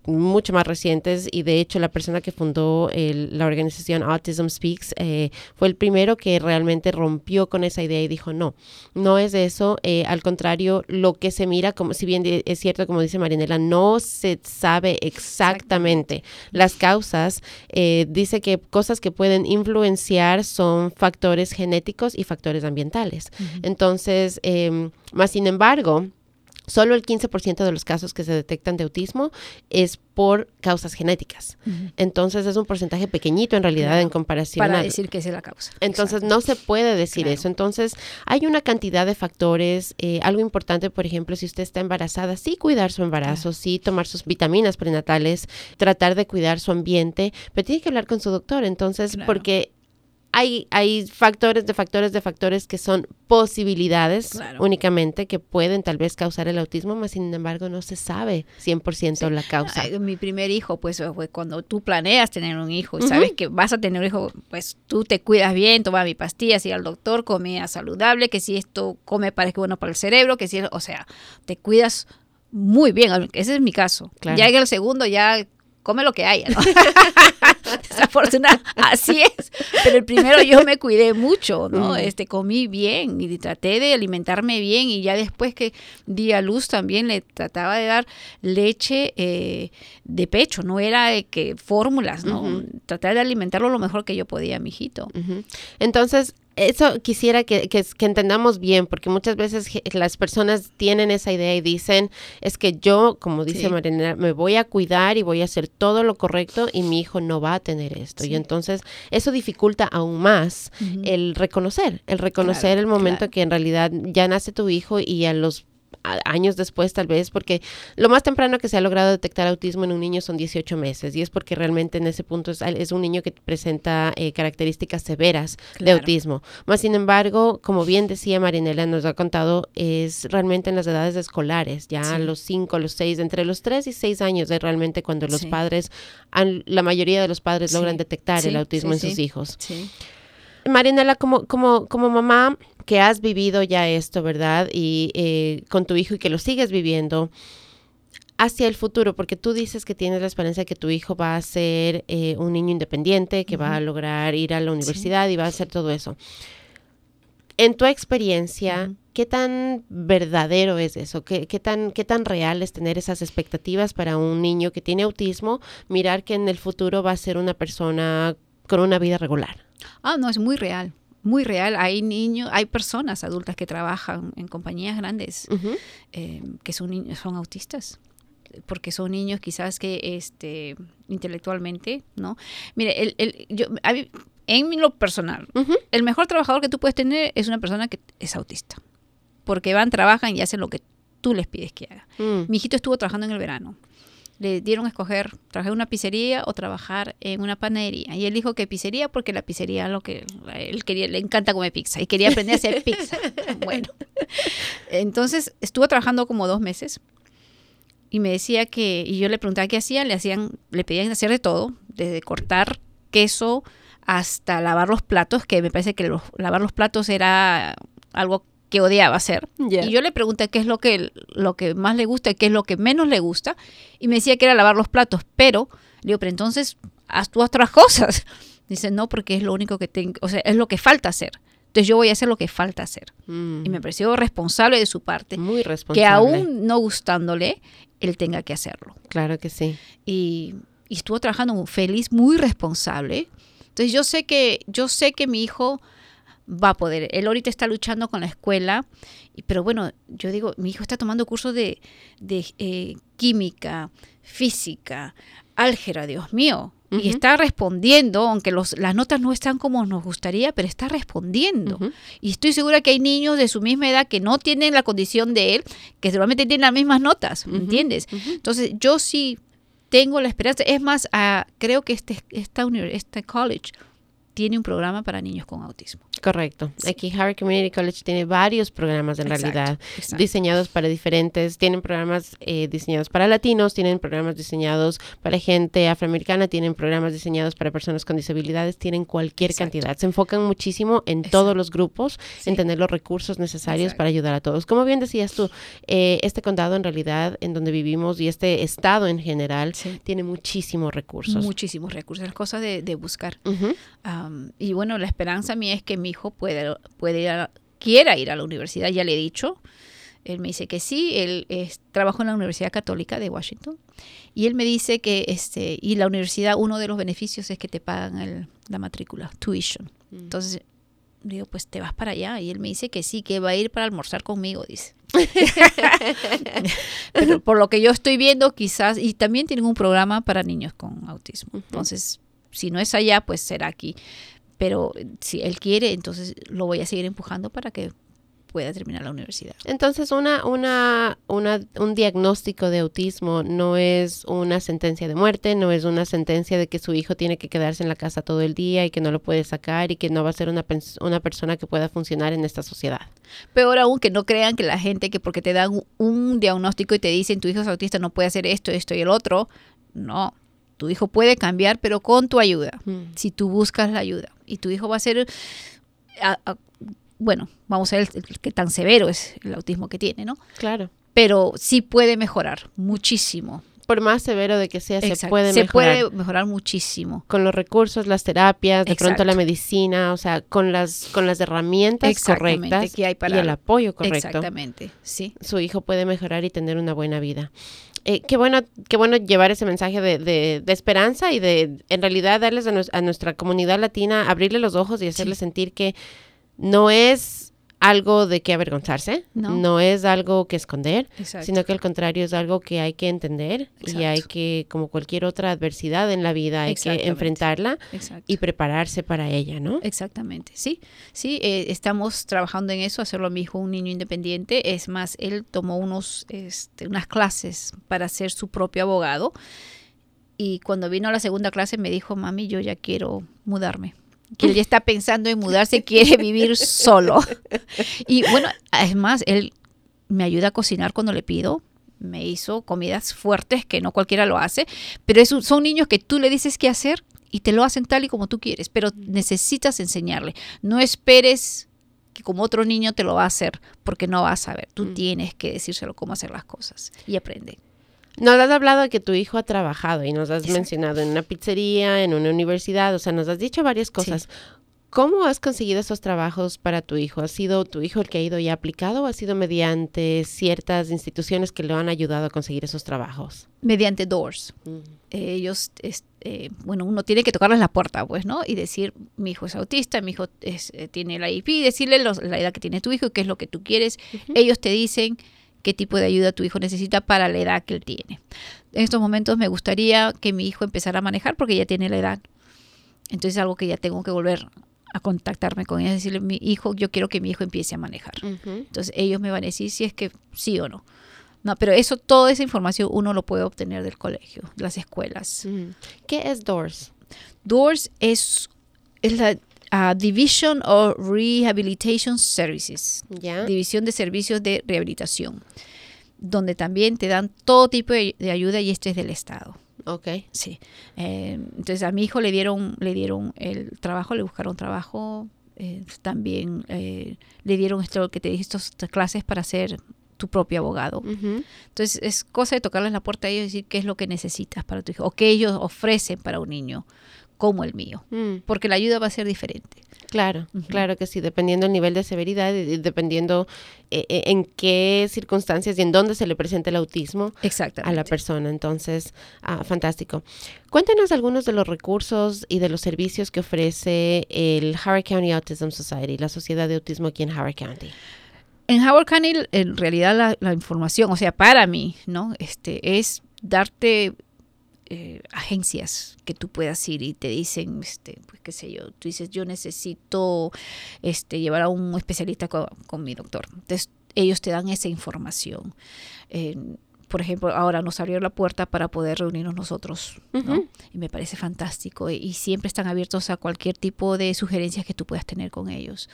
Mucho más recientes y de hecho la persona que fundó el- la organización Autism Speaks eh, fue el primero que realmente rompió con esa idea y dijo no, no es eso, eh, al contrario, lo que se mira, como si bien es cierto como dice Marinela, no se sabe exactamente las causas, eh, dice que cosas que pueden influenciar son factores genéticos y factores ambientales. Entonces, em, más sin embargo, Solo el 15% de los casos que se detectan de autismo es por causas genéticas. Entonces es un porcentaje pequeñito en realidad Claro, en comparación Para a... decir que es la causa. Entonces Exacto. no se puede decir Claro. eso. Entonces hay una cantidad de factores. eh, algo importante, por ejemplo, si usted está embarazada, sí cuidar su embarazo, sí tomar sus vitaminas prenatales, tratar de cuidar su ambiente, pero tiene que hablar con su doctor. Entonces, porque hay, hay factores de factores de factores que son posibilidades Claro. únicamente que pueden tal vez causar el autismo, mas sin embargo no se sabe 100% la causa. Ay, mi primer hijo, pues fue cuando tú planeas tener un hijo y sabes que vas a tener un hijo, pues tú te cuidas bien, toma mi pastillas, ir al doctor, comida saludable, que si esto come parece bueno para el cerebro, que si, o sea, te cuidas muy bien. Ese es mi caso. Claro. Ya en el segundo ya come lo que haya, ¿no? Desafortunada, así es. Pero el primero yo me cuidé mucho, ¿no? Ujú. Este, comí bien y traté de alimentarme bien y ya después que di a luz también le trataba de dar leche eh, de pecho, no era de que fórmulas, ¿no? Ujú. Tratar de alimentarlo lo mejor que yo podía, mi hijito. Ujú. Entonces, eso quisiera que, que- que entendamos bien, porque muchas veces las personas tienen esa idea y dicen, es que yo, como dice Sí. Marina, me voy a cuidar y voy a hacer todo lo correcto y mi hijo no va a tener esto. Sí. Y entonces eso dificulta aún más el reconocer, el reconocer Claro, el momento claro. que en realidad ya nace tu hijo y a los años después tal vez, porque lo más temprano que se ha logrado detectar autismo en un niño son 18 meses y es porque realmente en ese punto es, es un niño que presenta eh, características severas de autismo. Más sin embargo, como bien decía Marinela, nos ha contado, es realmente en las edades escolares, ya Sí. los 5, los 6, entre los 3 y 6 años es realmente cuando los Sí. padres, han- la mayoría de los padres Sí. logran detectar el autismo en sus hijos. Marinela, como, como, como mamá que has vivido ya esto, ¿verdad? Y eh, con tu hijo y que lo sigues viviendo hacia el futuro, porque tú dices que tienes la esperanza de que tu hijo va a ser eh, un niño independiente, que va a lograr ir a la universidad y va a hacer todo eso. En tu experiencia. ¿qué tan verdadero es eso? ¿Qué, qué tan, ¿Qué tan real es tener esas expectativas para un niño que tiene autismo, mirar que en el futuro va a ser una persona con una vida regular? Ah, no, es muy real. Muy real. Hay niños, hay personas adultas que trabajan en compañías grandes eh, que son son autistas. porque son niños quizás que este intelectualmente, ¿no? Mire, el, el, yo, en lo personal, el mejor trabajador que tú puedes tener es una persona que es autista, porque van, trabajan y hacen lo que tú les pides que haga. Mm. Mi hijito estuvo trabajando en el verano le dieron a escoger trabajar en una pizzería o trabajar en una panadería. Y él dijo que pizzería porque la pizzería lo que él quería, le encanta comer pizza y quería aprender a hacer pizza. bueno, entonces estuvo trabajando como dos meses y me decía que, y yo le preguntaba qué hacía, le hacían, le pedían hacer de todo, desde cortar queso hasta lavar los platos, que me parece que lavar los platos era algo que odiaba hacer. Y yo le pregunté qué es lo que, lo que más le gusta y qué es lo que menos le gusta. Y me decía que era lavar los platos. Pero, le digo, pero entonces haz tú otras cosas. Dice, no, porque es lo único que tengo, o sea, es lo que falta hacer. Entonces yo voy a hacer lo que falta hacer. Mm. Y me pareció responsable de su parte. Muy responsable. Que aún no gustándole, él tenga que hacerlo. Claro que sí. Y, y estuvo trabajando feliz, muy responsable. Entonces yo sé que, yo sé que mi hijo va a poder. Él ahorita está luchando con la escuela, pero bueno, yo digo, mi hijo está tomando cursos de, eh, química, física, álgebra, Dios mío. Y está respondiendo, aunque los, las notas no están como nos gustaría, pero está respondiendo. Y estoy segura que hay niños de su misma edad que no tienen la condición de él, que seguramente tienen las mismas notas, ¿me entiendes? Entonces, yo sí tengo la esperanza. Es más, ah, creo que este, esta, este college tiene un programa para niños con autismo. Correcto. Aquí Harvard Community College tiene varios programas en realidad diseñados para diferentes, tienen programas eh, diseñados para latinos, tienen programas diseñados para gente afroamericana, tienen programas diseñados para personas con disabilidades, tienen cualquier cantidad. Se enfocan muchísimo en todos los grupos, en tener los recursos necesarios para ayudar a todos. Como bien decías tú, eh, este condado en realidad en donde vivimos y este estado en general tiene muchísimos recursos. Muchísimos recursos, es cosa de, buscar. Y bueno, la esperanza mía es que mi hijo pueda, puede ir quiera ir a la universidad, ya le he dicho. Él me dice que sí, él es, trabajó en la Universidad Católica de Washington y él me dice que este y la universidad uno de los beneficios es que te pagan la matrícula, tuition. Mm. Entonces digo, pues te vas para allá y él me dice que sí, que va a ir para almorzar conmigo, dice. Pero por lo que yo estoy viendo, quizás y también tienen un programa para niños con autismo. Entonces, si no es allá, pues será aquí pero si él quiere, entonces lo voy a seguir empujando para que pueda terminar la universidad. Entonces, una, una, una, un diagnóstico de autismo no es una sentencia de muerte, no es una sentencia de que su hijo tiene que quedarse en la casa todo el día y que no lo puede sacar y que no va a ser una, una persona que pueda funcionar en esta sociedad. Peor aún que no crean que la gente que porque te dan un diagnóstico y te dicen tu hijo es autista no puede hacer esto, esto y el otro, no, tu hijo puede cambiar, pero con tu ayuda, mm. si tú buscas la ayuda. Y tu hijo va a ser, bueno, vamos a ver qué tan severo es el autismo que tiene, ¿no? Claro. Pero sí puede mejorar muchísimo. Por más severo de que sea, se puede mejorar. Se puede mejorar muchísimo. Con los recursos, las terapias, de pronto la medicina, o sea, con las, con las herramientas correctas que hay para y el apoyo correcto. Exactamente, sí. Su hijo puede mejorar y tener una buena vida. Eh, qué bueno, qué bueno llevar ese mensaje de, de, esperanza y de en realidad darles a, nuestra comunidad latina, abrirle los ojos y hacerles sentir que no es algo de que avergonzarse, no, es algo que esconder, sino que al contrario es algo que hay que entender y hay que, como cualquier otra adversidad en la vida, hay que enfrentarla y prepararse para ella, ¿no? Exactamente, sí, sí, eh, estamos trabajando en eso, hacerlo a mi hijo un niño independiente, es más, él tomó unos, este, unas clases para ser su propio abogado y cuando vino a la segunda clase me dijo, mami, yo ya quiero mudarme que él ya está pensando en mudarse, quiere vivir solo. Y bueno, además, él me ayuda a cocinar cuando le pido. Me hizo comidas fuertes que no cualquiera lo hace, pero son niños que tú le dices qué hacer y te lo hacen tal y como tú quieres, pero necesitas enseñarle. No esperes que como otro niño te lo va a hacer, porque no va a saber. Tú mm. tienes que decírselo cómo hacer las cosas y aprende. Nos has hablado de que tu hijo ha trabajado y nos has mencionado en una pizzería, en una universidad, o sea, nos has dicho varias cosas. ¿Cómo has conseguido esos trabajos para tu hijo? ¿Ha sido tu hijo el que ha ido y ha aplicado o ha sido mediante ciertas instituciones que lo han ayudado a conseguir esos trabajos? Mediante Doors. ellos, eh, bueno, uno tiene que tocarles la puerta, pues, ¿no? Y decir, mi hijo es autista, mi hijo es, eh, tiene la IP, decirle la edad que tiene tu hijo y qué es lo que tú quieres. Ellos te dicen qué tipo de ayuda tu hijo necesita para la edad que él tiene. En estos momentos me gustaría que mi hijo empezara a manejar porque ya tiene la edad. Entonces es algo que ya tengo que volver a contactarme con ella, decirle, mi hijo, yo quiero que mi hijo empiece a manejar. Entonces ellos me van a decir si es que sí o no. No, pero eso, toda esa información uno lo puede obtener del colegio, de las escuelas. ¿Qué es DOORS? DOORS es, es la uh, Division of Rehabilitation Services, División de Servicios de Rehabilitación, donde también te dan todo tipo de, ayuda y este es del Estado. Ok. Sí. Eh, entonces a mi hijo le dieron, le dieron el trabajo, le buscaron trabajo, eh, también eh, le dieron esto que te dije, estas clases para ser tu propio abogado. Entonces es cosa de tocarles la puerta a ellos y decir qué es lo que necesitas para tu hijo o qué ellos ofrecen para un niño como el mío, mm. porque la ayuda va a ser diferente. Claro, claro que sí, dependiendo del nivel de severidad dependiendo eh, eh, en qué circunstancias y en dónde se le presenta el autismo a la persona. Entonces, ah, fantástico. Cuéntanos algunos de los recursos y de los servicios que ofrece el Howard County Autism Society, la Sociedad de Autismo aquí en Howard County. En Howard County, en realidad la, la información, o sea, para mí, ¿no? Este, es darte eh, agencias que tú puedas ir y te dicen, este, pues qué sé yo, tú dices, yo necesito este, llevar a un especialista con, mi doctor. Entonces, ellos te dan esa información. por ejemplo, ahora nos abrió la puerta para poder reunirnos nosotros, Y me parece fantástico. Y, siempre están abiertos a cualquier tipo de sugerencias que tú puedas tener con ellos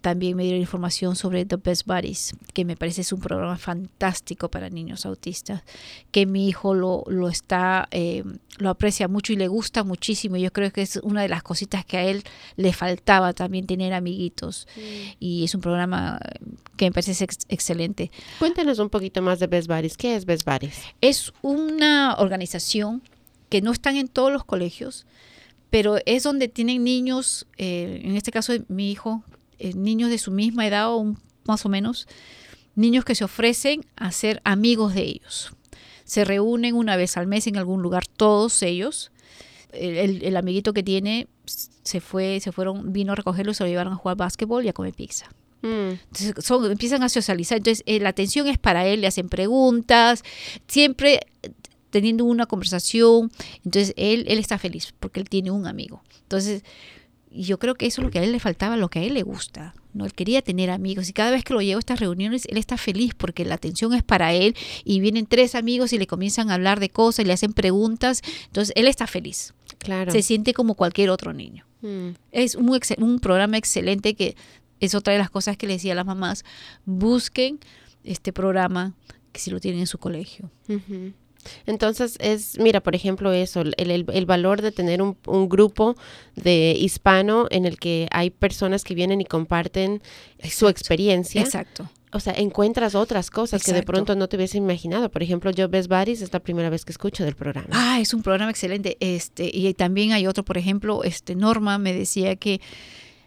también me dieron información sobre The Best Buddies, que me parece es un programa fantástico para niños autistas, que mi hijo lo, lo está, eh, lo aprecia mucho y le gusta muchísimo. Yo creo que es una de las cositas que a él le faltaba también tener amiguitos. Mm. Y es un programa que me parece excelente. Cuéntanos un poquito más de Best Buddies. ¿Qué es Best Buddies? Es una organización que no están en todos los colegios, pero es donde tienen niños, eh, en este caso mi hijo, eh, niños de su misma edad o más o menos, niños que se ofrecen a ser amigos de ellos. Se reúnen una vez al mes en algún lugar todos ellos. El, amiguito que tiene se fue, se fueron, vino a recogerlo, se lo llevaron a jugar básquetbol y a comer pizza. Mm. Entonces empiezan a socializar. Entonces eh, la atención es para él, le hacen preguntas, siempre teniendo una conversación. Entonces él, él está feliz porque él tiene un amigo. Entonces y yo creo que eso es lo que a él le faltaba, lo que a él le gusta. ¿no? Él quería tener amigos y cada vez que lo llevo a estas reuniones, él está feliz porque la atención es para él y vienen tres amigos y le comienzan a hablar de cosas y le hacen preguntas. Entonces, él está feliz. Claro. Se siente como cualquier otro niño. Mm. Es un, un programa excelente que es otra de las cosas que le decía a las mamás. Busquen este programa que si lo tienen en su colegio. Entonces es, mira, por ejemplo, eso, el, el, valor de tener un, un, grupo de hispano en el que hay personas que vienen y comparten su experiencia. Exacto. O sea, encuentras otras cosas que de pronto no te hubiese imaginado. Por ejemplo, yo Best Buddies es la primera vez que escucho del programa. Ah, es un programa excelente. Este, y también hay otro, por ejemplo, este Norma me decía que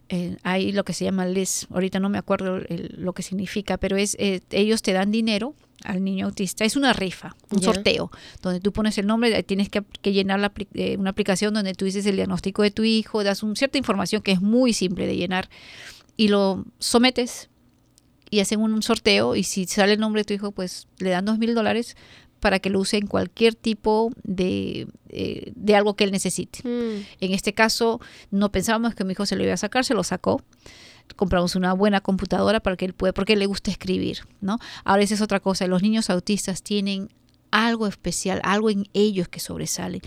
eh, hay lo que se llama LIS, ahorita no me acuerdo lo que significa, pero es eh, ellos te dan dinero al niño autista. Es una rifa, un sorteo, donde tú pones el nombre, tienes que, llenar eh, una aplicación donde tú dices el diagnóstico de tu hijo, das un, cierta información que es muy simple de llenar y lo sometes y hacen un, sorteo y si sale el nombre de tu hijo, pues le dan dos mil dólares para que lo use en cualquier tipo de, eh, de algo que él necesite. Mm. En este caso, no pensábamos que mi hijo se lo iba a sacar, se lo sacó. Compramos una buena computadora para que él pueda, porque le gusta escribir, ¿no? Ahora esa es otra cosa, los niños autistas tienen algo especial, algo en ellos que sobresale,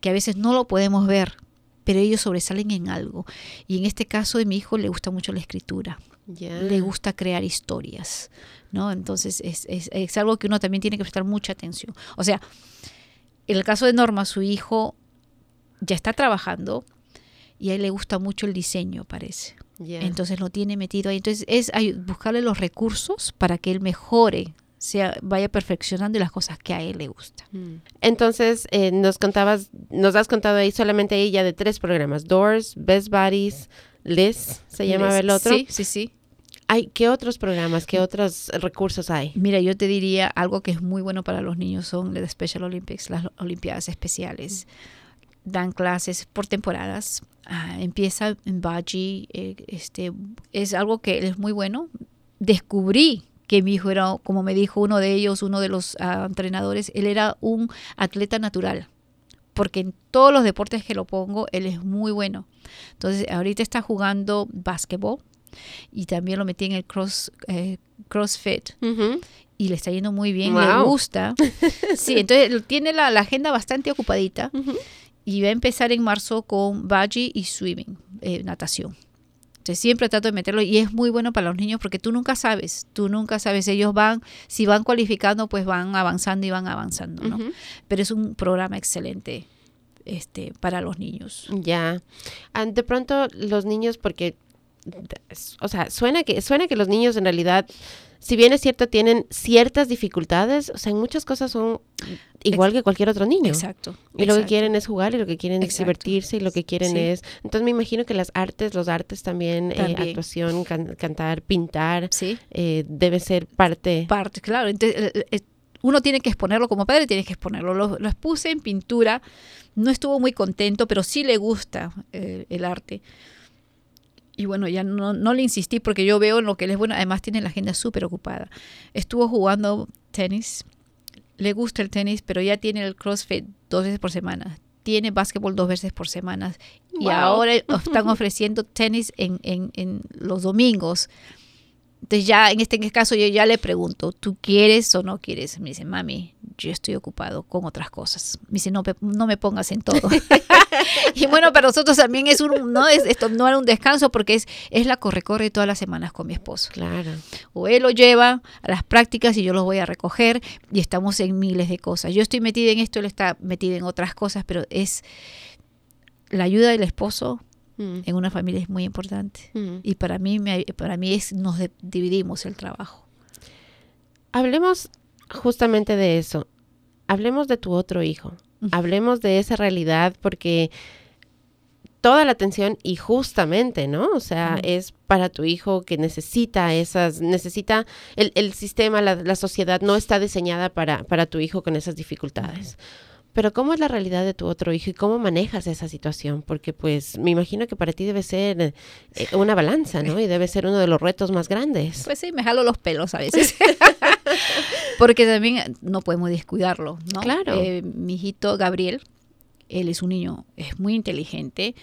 que a veces no lo podemos ver, pero ellos sobresalen en algo. Y en este caso de mi hijo le gusta mucho la escritura, le gusta crear historias, ¿no? Entonces es, es, es, algo que uno también tiene que prestar mucha atención. O sea, en el caso de Norma, su hijo ya está trabajando y a él le gusta mucho el diseño, parece. Entonces lo tiene metido ahí. Entonces es buscarle los recursos para que él mejore sea, vaya perfeccionando las cosas que a él le gusta. Mm. Entonces, eh, nos contabas, nos has contado ahí solamente ella de tres programas, Doors, Best Buddies, Liz, se llama el otro. Sí, sí, sí. Hay, ¿Qué otros programas, qué otros recursos hay? Mira, yo te diría algo que es muy bueno para los niños son las Special Olympics, las Olimpiadas Especiales. Dan clases por temporadas. Ah, empieza en Baji, eh, este, es algo que es muy bueno. Descubrí que mi hijo era, como me dijo uno de ellos, uno de los ah, entrenadores, él era un atleta natural, porque en todos los deportes que lo pongo, él es muy bueno. Entonces, ahorita está jugando básquetbol y también lo metí en el cross, eh, CrossFit. Y le está yendo muy bien, le gusta. Sí, entonces tiene la, agenda bastante ocupadita. Y va a empezar en marzo con Baji y swimming, eh, natación. Entonces siempre trato de meterlo y es muy bueno para los niños porque tú nunca sabes, tú nunca sabes, ellos van, si van cualificando, pues van avanzando y van avanzando, ¿no? Pero es un programa excelente este, para los niños. Ya. Ah, de pronto los niños, porque, o sea, suena que, suena que los niños en realidad si bien es cierto, tienen ciertas dificultades, o sea, en muchas cosas son igual que cualquier otro niño. Exacto. Y lo que quieren es jugar y lo que quieren es divertirse y lo que quieren es... Entonces me imagino que las artes, los artes también, eh, actuación, cantar, pintar, eh, debe ser parte... Parte, claro. Entonces, eh, uno tiene que exponerlo como padre, tiene que exponerlo. Lo, lo expuse en pintura, no estuvo muy contento, pero sí le gusta el arte y bueno, ya no, no le insistí porque yo veo en lo que él es bueno. Además tiene la agenda súper ocupada. Estuvo jugando tenis. Le gusta el tenis, pero ya tiene el CrossFit dos veces por semana. Tiene básquetbol dos veces por semana. Y ahora están ofreciendo tenis en, en, en los domingos. Entonces ya en este caso yo ya le pregunto, ¿tú quieres o no quieres? Me dice, mami, yo estoy ocupado con otras cosas. Me dice, no, no me pongas en todo. y bueno, para nosotros también es un, no es, esto no era un descanso porque es, es la corre-corre todas las semanas con mi esposo. Claro. O él lo lleva a las prácticas y yo los voy a recoger y estamos en miles de cosas. Yo estoy metida en esto, él está metido en otras cosas, pero es la ayuda del esposo Mm. en una familia es muy importante. Mm. Y para mí, para mí es, nos dividimos el trabajo. Hablemos justamente de eso. Hablemos de tu otro hijo. Hablemos de esa realidad porque toda la atención y justamente, ¿no? O sea, es para tu hijo que necesita esas, necesita, el, el sistema, la, la, sociedad no está diseñada para, para tu hijo con esas dificultades. Pero ¿cómo es la realidad de tu otro hijo y cómo manejas esa situación? Porque pues me imagino que para ti debe ser eh, una balanza, ¿no? Y debe ser uno de los retos más grandes. Pues sí, me jalo los pelos a veces. Porque también no podemos descuidarlo, ¿no? Claro. Eh, mi hijito Gabriel, él es un niño, es muy inteligente,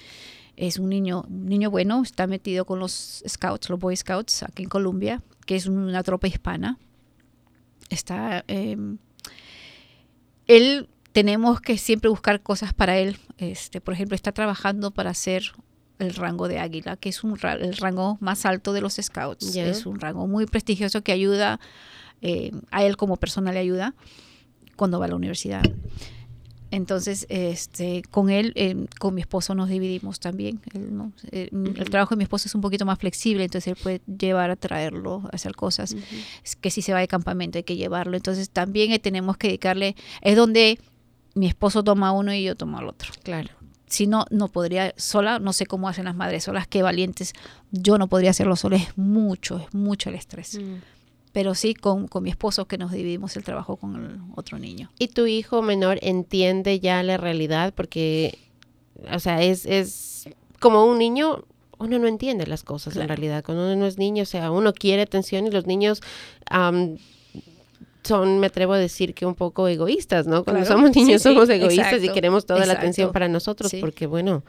es un niño, un niño bueno, está metido con los scouts, los Boy Scouts aquí en Colombia, que es una tropa hispana. Está... Em, él tenemos que siempre buscar cosas para él. Este, por ejemplo, está trabajando para hacer el rango de águila, que es un, el rango más alto de los scouts. Es un rango muy prestigioso que ayuda eh, a él como persona, le ayuda cuando va a la universidad. Entonces, este, con él, eh, con mi esposo nos dividimos también. Eh, el trabajo de mi esposo es un poquito más flexible, entonces él puede llevar a traerlo, a hacer cosas. es que si se va de campamento hay que llevarlo. Entonces, también tenemos que dedicarle, es donde mi esposo toma uno y yo tomo el otro. Claro. Si no, no podría sola, no sé cómo hacen las madres solas, qué valientes. Yo no podría hacerlo sola, es mucho, es mucho el estrés. Mm. Pero sí con, con mi esposo que nos dividimos el trabajo con el otro niño. ¿Y tu hijo menor entiende ya la realidad? Porque, o sea, es, es como un niño, uno no entiende las cosas en realidad. Cuando uno no es niño, o sea, uno quiere atención y los niños son, me atrevo a decir que un poco egoístas, ¿no? Cuando somos niños somos egoístas y queremos toda la atención para nosotros, porque bueno,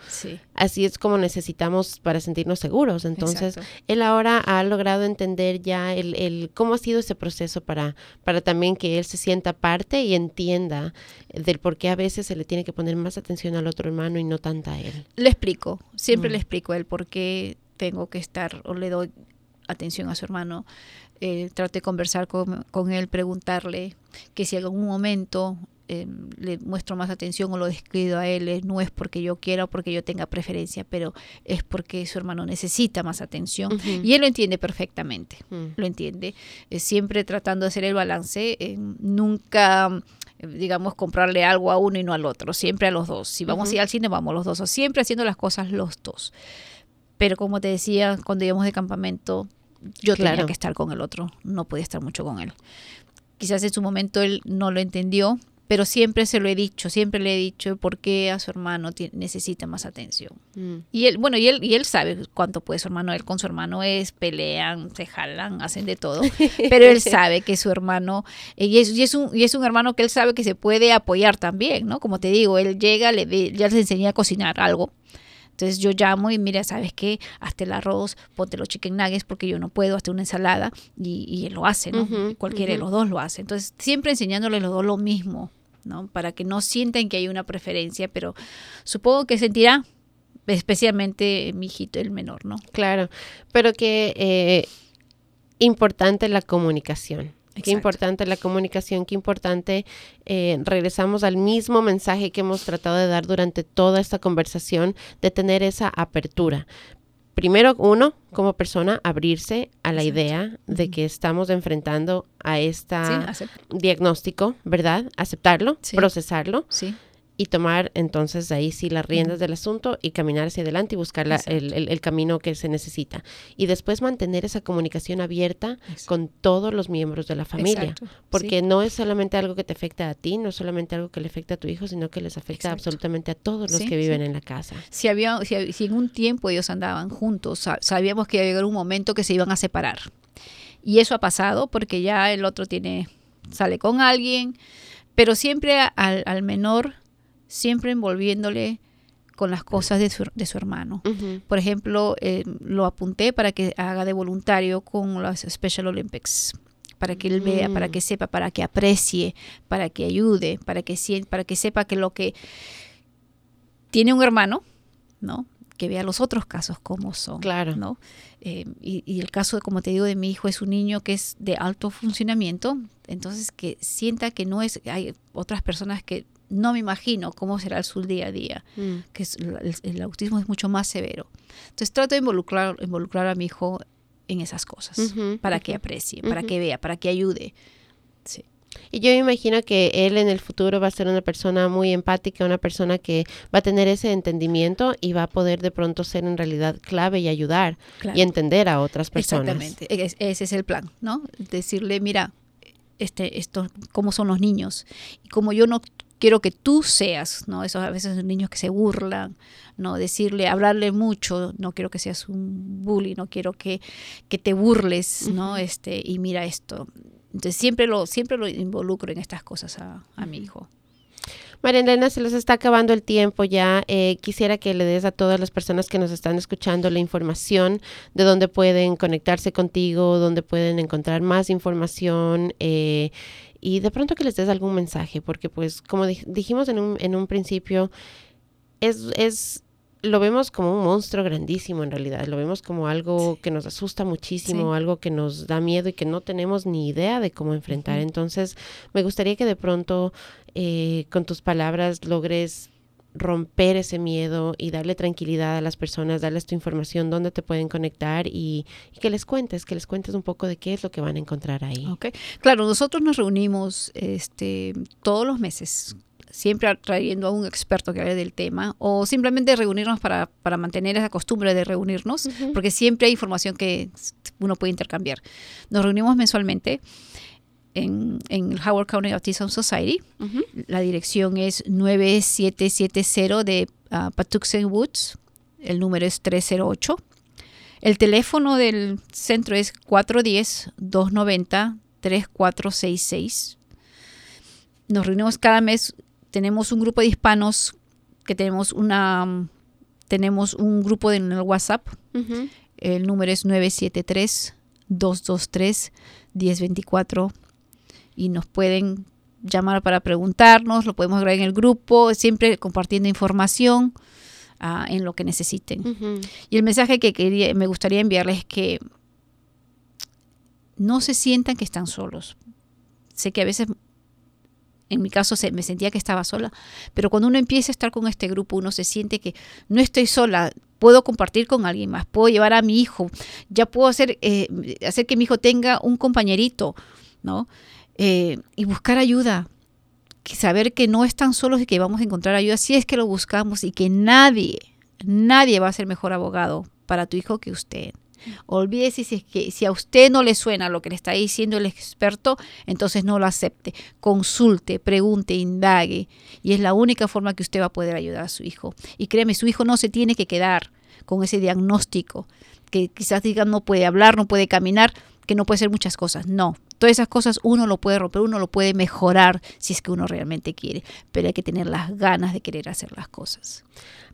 así es como necesitamos para sentirnos seguros. Entonces, él ahora ha logrado entender ya el, el, cómo ha sido ese proceso para, para también que él se sienta parte y entienda del por qué a veces se le tiene que poner más atención al otro hermano y no tanta a él. Le explico, siempre le mm. explico a él por qué tengo que estar o le doy atención a su hermano eh, traté de conversar con, con, él, preguntarle que si en algún momento eh, le muestro más atención o lo descuido a él, no es porque yo quiera o porque yo tenga preferencia, pero es porque su hermano necesita más atención y él lo entiende perfectamente, mm. lo entiende, eh, siempre tratando de hacer el balance, nunca digamos, comprarle algo a uno y no al otro, siempre a los dos. Si vamos a ir al cine, vamos los dos, o siempre haciendo las cosas los dos. Pero como te decía, cuando íbamos de campamento, yo tenía que estar con el otro, no podía estar mucho con él. Quizás en su momento él no lo entendió, pero siempre se lo he dicho, siempre le he dicho por qué a su hermano necesita más atención. Mm. Y él, bueno, y él, y él sabe cuánto puede su hermano, él con su hermano es, pelean, se jalan, hacen de todo, pero él sabe que su hermano, y es, y es, un, y es un hermano que él sabe que se puede apoyar también, ¿no? Como te digo, él llega, le, ya les enseña a cocinar algo, entonces yo llamo y mira, ¿sabes qué? Hazte el arroz, ponte los chicken nuggets porque yo no puedo, hazte una ensalada y, y él lo hace, ¿no? Cualquiera de los dos lo hace. Entonces siempre enseñándole los dos lo mismo, ¿no? Para que no sientan que hay una preferencia, pero supongo que sentirá, especialmente mi hijito, el menor, ¿no? Claro, pero que eh, importante la comunicación. Qué importante la comunicación, qué importante eh, regresamos al mismo mensaje que hemos tratado de dar durante toda esta conversación, de tener esa apertura. Primero, uno, como persona, abrirse a la idea de que estamos enfrentando a este diagnóstico, ¿verdad? Aceptarlo, procesarlo. Sí y tomar entonces ahí sí las riendas del asunto y caminar hacia adelante y buscar el, camino que se necesita. Y después mantener esa comunicación abierta con todos los miembros de la familia, porque no es solamente algo que te afecta a ti, no es solamente algo que le afecta a tu hijo, sino que les afecta absolutamente a todos los que viven en la casa. Si, había, si, si en un tiempo ellos andaban juntos, sabíamos que iba a llegar un momento que se iban a separar. Y eso ha pasado porque ya el otro tiene sale con alguien, pero siempre al, al menor siempre envolviéndole con las cosas de su, de su hermano. Por ejemplo, eh, lo apunté para que haga de voluntario con los Special Olympics, para que él vea, para que mm. sepa, para que aprecie, para que ayude, para que, para que sepa que lo que tiene un hermano, ¿no? que vea los otros casos como son. Claro. ¿no? Eh, y, y, el caso, como te digo, de mi hijo es un niño que es de alto funcionamiento, entonces que sienta que no es, hay otras personas que no me imagino cómo será su día a día, mm. que el, autismo es mucho más severo. Entonces trato de involucrar, involucrar a mi hijo en esas cosas, para que aprecie, para que vea, para que ayude. Sí. Y yo me imagino que él en el futuro va a ser una persona muy empática, una persona que va a tener ese entendimiento y va a poder de pronto ser en realidad clave y ayudar y entender a otras personas. Exactamente, ese es el plan, ¿no? Decirle, mira, este, esto, cómo son los niños. Y como yo no quiero que tú seas, ¿no? Esos a veces niños que se burlan, ¿no? Decirle, hablarle mucho, no quiero que seas un bully, no quiero que, que te burles, ¿no? Este, y mira esto. Entonces siempre lo, siempre lo involucro en estas cosas a, mi hijo. María Elena, se les está acabando el tiempo ya. Eh, quisiera que le des a todas las personas que nos están escuchando la información de dónde pueden conectarse contigo, dónde pueden encontrar más información. Eh, y de pronto que les des algún mensaje, porque pues como dijimos en un, en un principio, es, es, lo vemos como un monstruo grandísimo en realidad, lo vemos como algo que nos asusta muchísimo, algo que nos da miedo y que no tenemos ni idea de cómo enfrentar. Entonces, me gustaría que de pronto eh, con tus palabras logres romper ese miedo y darle tranquilidad a las personas, darles tu información, dónde te pueden conectar y, que les cuentes, que les cuentes un poco de qué es lo que van a encontrar ahí. Okay. Claro, nosotros nos reunimos este, todos los meses siempre trayendo a un experto que hable del tema o simplemente reunirnos para, para mantener esa costumbre de reunirnos, porque siempre hay información que uno puede intercambiar. Nos reunimos mensualmente en, en Howard County Autism Society. La dirección es 9770 de uh, Patuxent Woods. El número es 308. El teléfono del centro es 410-290-3466. Nos reunimos cada mes. Tenemos un grupo de hispanos que tenemos una tenemos un grupo en el WhatsApp. El número es 973 223 1024 y nos pueden llamar para preguntarnos, lo podemos agregar en el grupo, siempre compartiendo información ah, en lo que necesiten. Y el mensaje que quería, me gustaría enviarles es que no se sientan que están solos. Sé que a veces, en mi caso, se, me sentía que estaba sola, pero cuando uno empieza a estar con este grupo, uno se siente que no estoy sola, puedo compartir con alguien más, puedo llevar a mi hijo, ya puedo hacer, eh, hacer que mi hijo tenga un compañerito, ¿no? Eh, y buscar ayuda, saber que no están solos y que vamos a encontrar ayuda si es que lo buscamos y que nadie, nadie va a ser mejor abogado para tu hijo que usted. Olvídese si, es que, si a usted no le suena lo que le está diciendo el experto, entonces no lo acepte. Consulte, pregunte, indague. Y es la única forma que usted va a poder ayudar a su hijo. Y créeme, su hijo no se tiene que quedar con ese diagnóstico, que quizás digan no puede hablar, no puede caminar, que no puede hacer muchas cosas. No, todas esas cosas uno lo puede romper, uno lo puede mejorar si es que uno realmente quiere, pero hay que tener las ganas de querer hacer las cosas.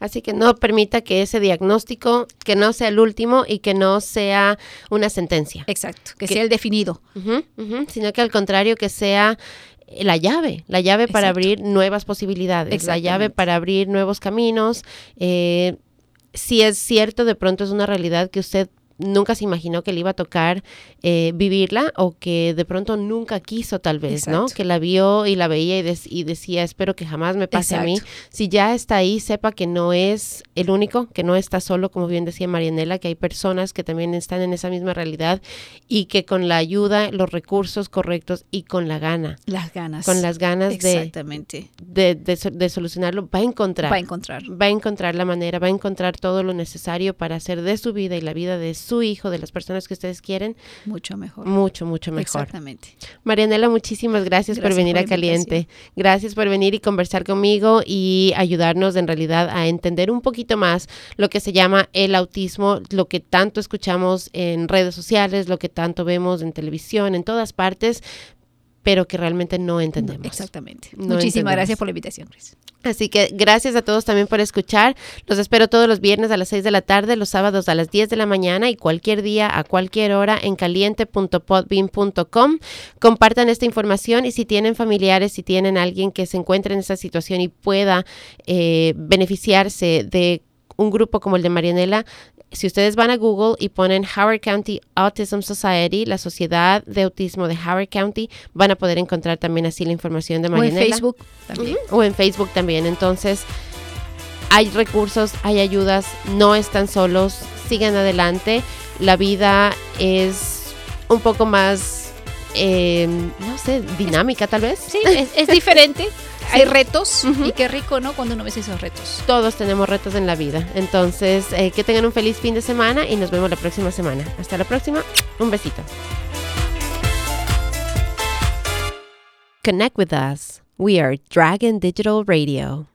Así que no permita que ese diagnóstico, que no sea el último y que no sea una sentencia. Exacto, que, sea el definido. sino que al contrario, que sea la llave, la llave para abrir nuevas posibilidades, la llave para abrir nuevos caminos. Eh, si es cierto, de pronto es una realidad que usted nunca se imaginó que le iba a tocar eh, vivirla o que de pronto nunca quiso tal vez, ¿no? Que la vio y la veía y, decía, espero que jamás me pase a mí. Si ya está ahí, sepa que no es el único, que no está solo, como bien decía Marianela, que hay personas que también están en esa misma realidad y que con la ayuda, los recursos correctos y con la gana. Las ganas. Con las ganas Exactamente. De, de, de, solucionarlo, va a encontrar. Va a encontrar. Va a encontrar la manera, va a encontrar todo lo necesario para hacer de su vida y la vida de su su hijo, de las personas que ustedes quieren. Mucho mejor. Mucho, mucho mejor. Exactamente. Marianela, muchísimas gracias, por venir a Caliente. Gracias por venir y conversar conmigo y ayudarnos en realidad a entender un poquito más lo que se llama el autismo, lo que tanto escuchamos en redes sociales, lo que tanto vemos en televisión, en todas partes, pero que realmente no entendemos. exactamente. Muchísimas gracias por la invitación, Chris. Así que gracias a todos también por escuchar. Los espero todos los viernes a las 6 de la tarde, los sábados a las 10 de la mañana y cualquier día a cualquier hora en caliente.podbean.com. Compartan esta información y si tienen familiares, si tienen alguien que se encuentre en esa situación y pueda eh, beneficiarse de un grupo como el de Marianela, si ustedes van a Google y ponen Howard County Autism Society, la Sociedad de Autismo de Howard County, van a poder encontrar también así la información de Marianela. O en Facebook también. O en Facebook también. Entonces, hay recursos, hay ayudas, no están solos, sigan adelante. La vida es un poco más, eh, no sé, dinámica tal vez. Sí, es, es diferente. hay retos y qué rico, ¿no? Cuando uno ve esos retos. Todos tenemos retos en la vida. Entonces, eh, que tengan un feliz fin de semana y nos vemos la próxima semana. Hasta la próxima. Un besito. Connect with us. We are Dragon Digital Radio.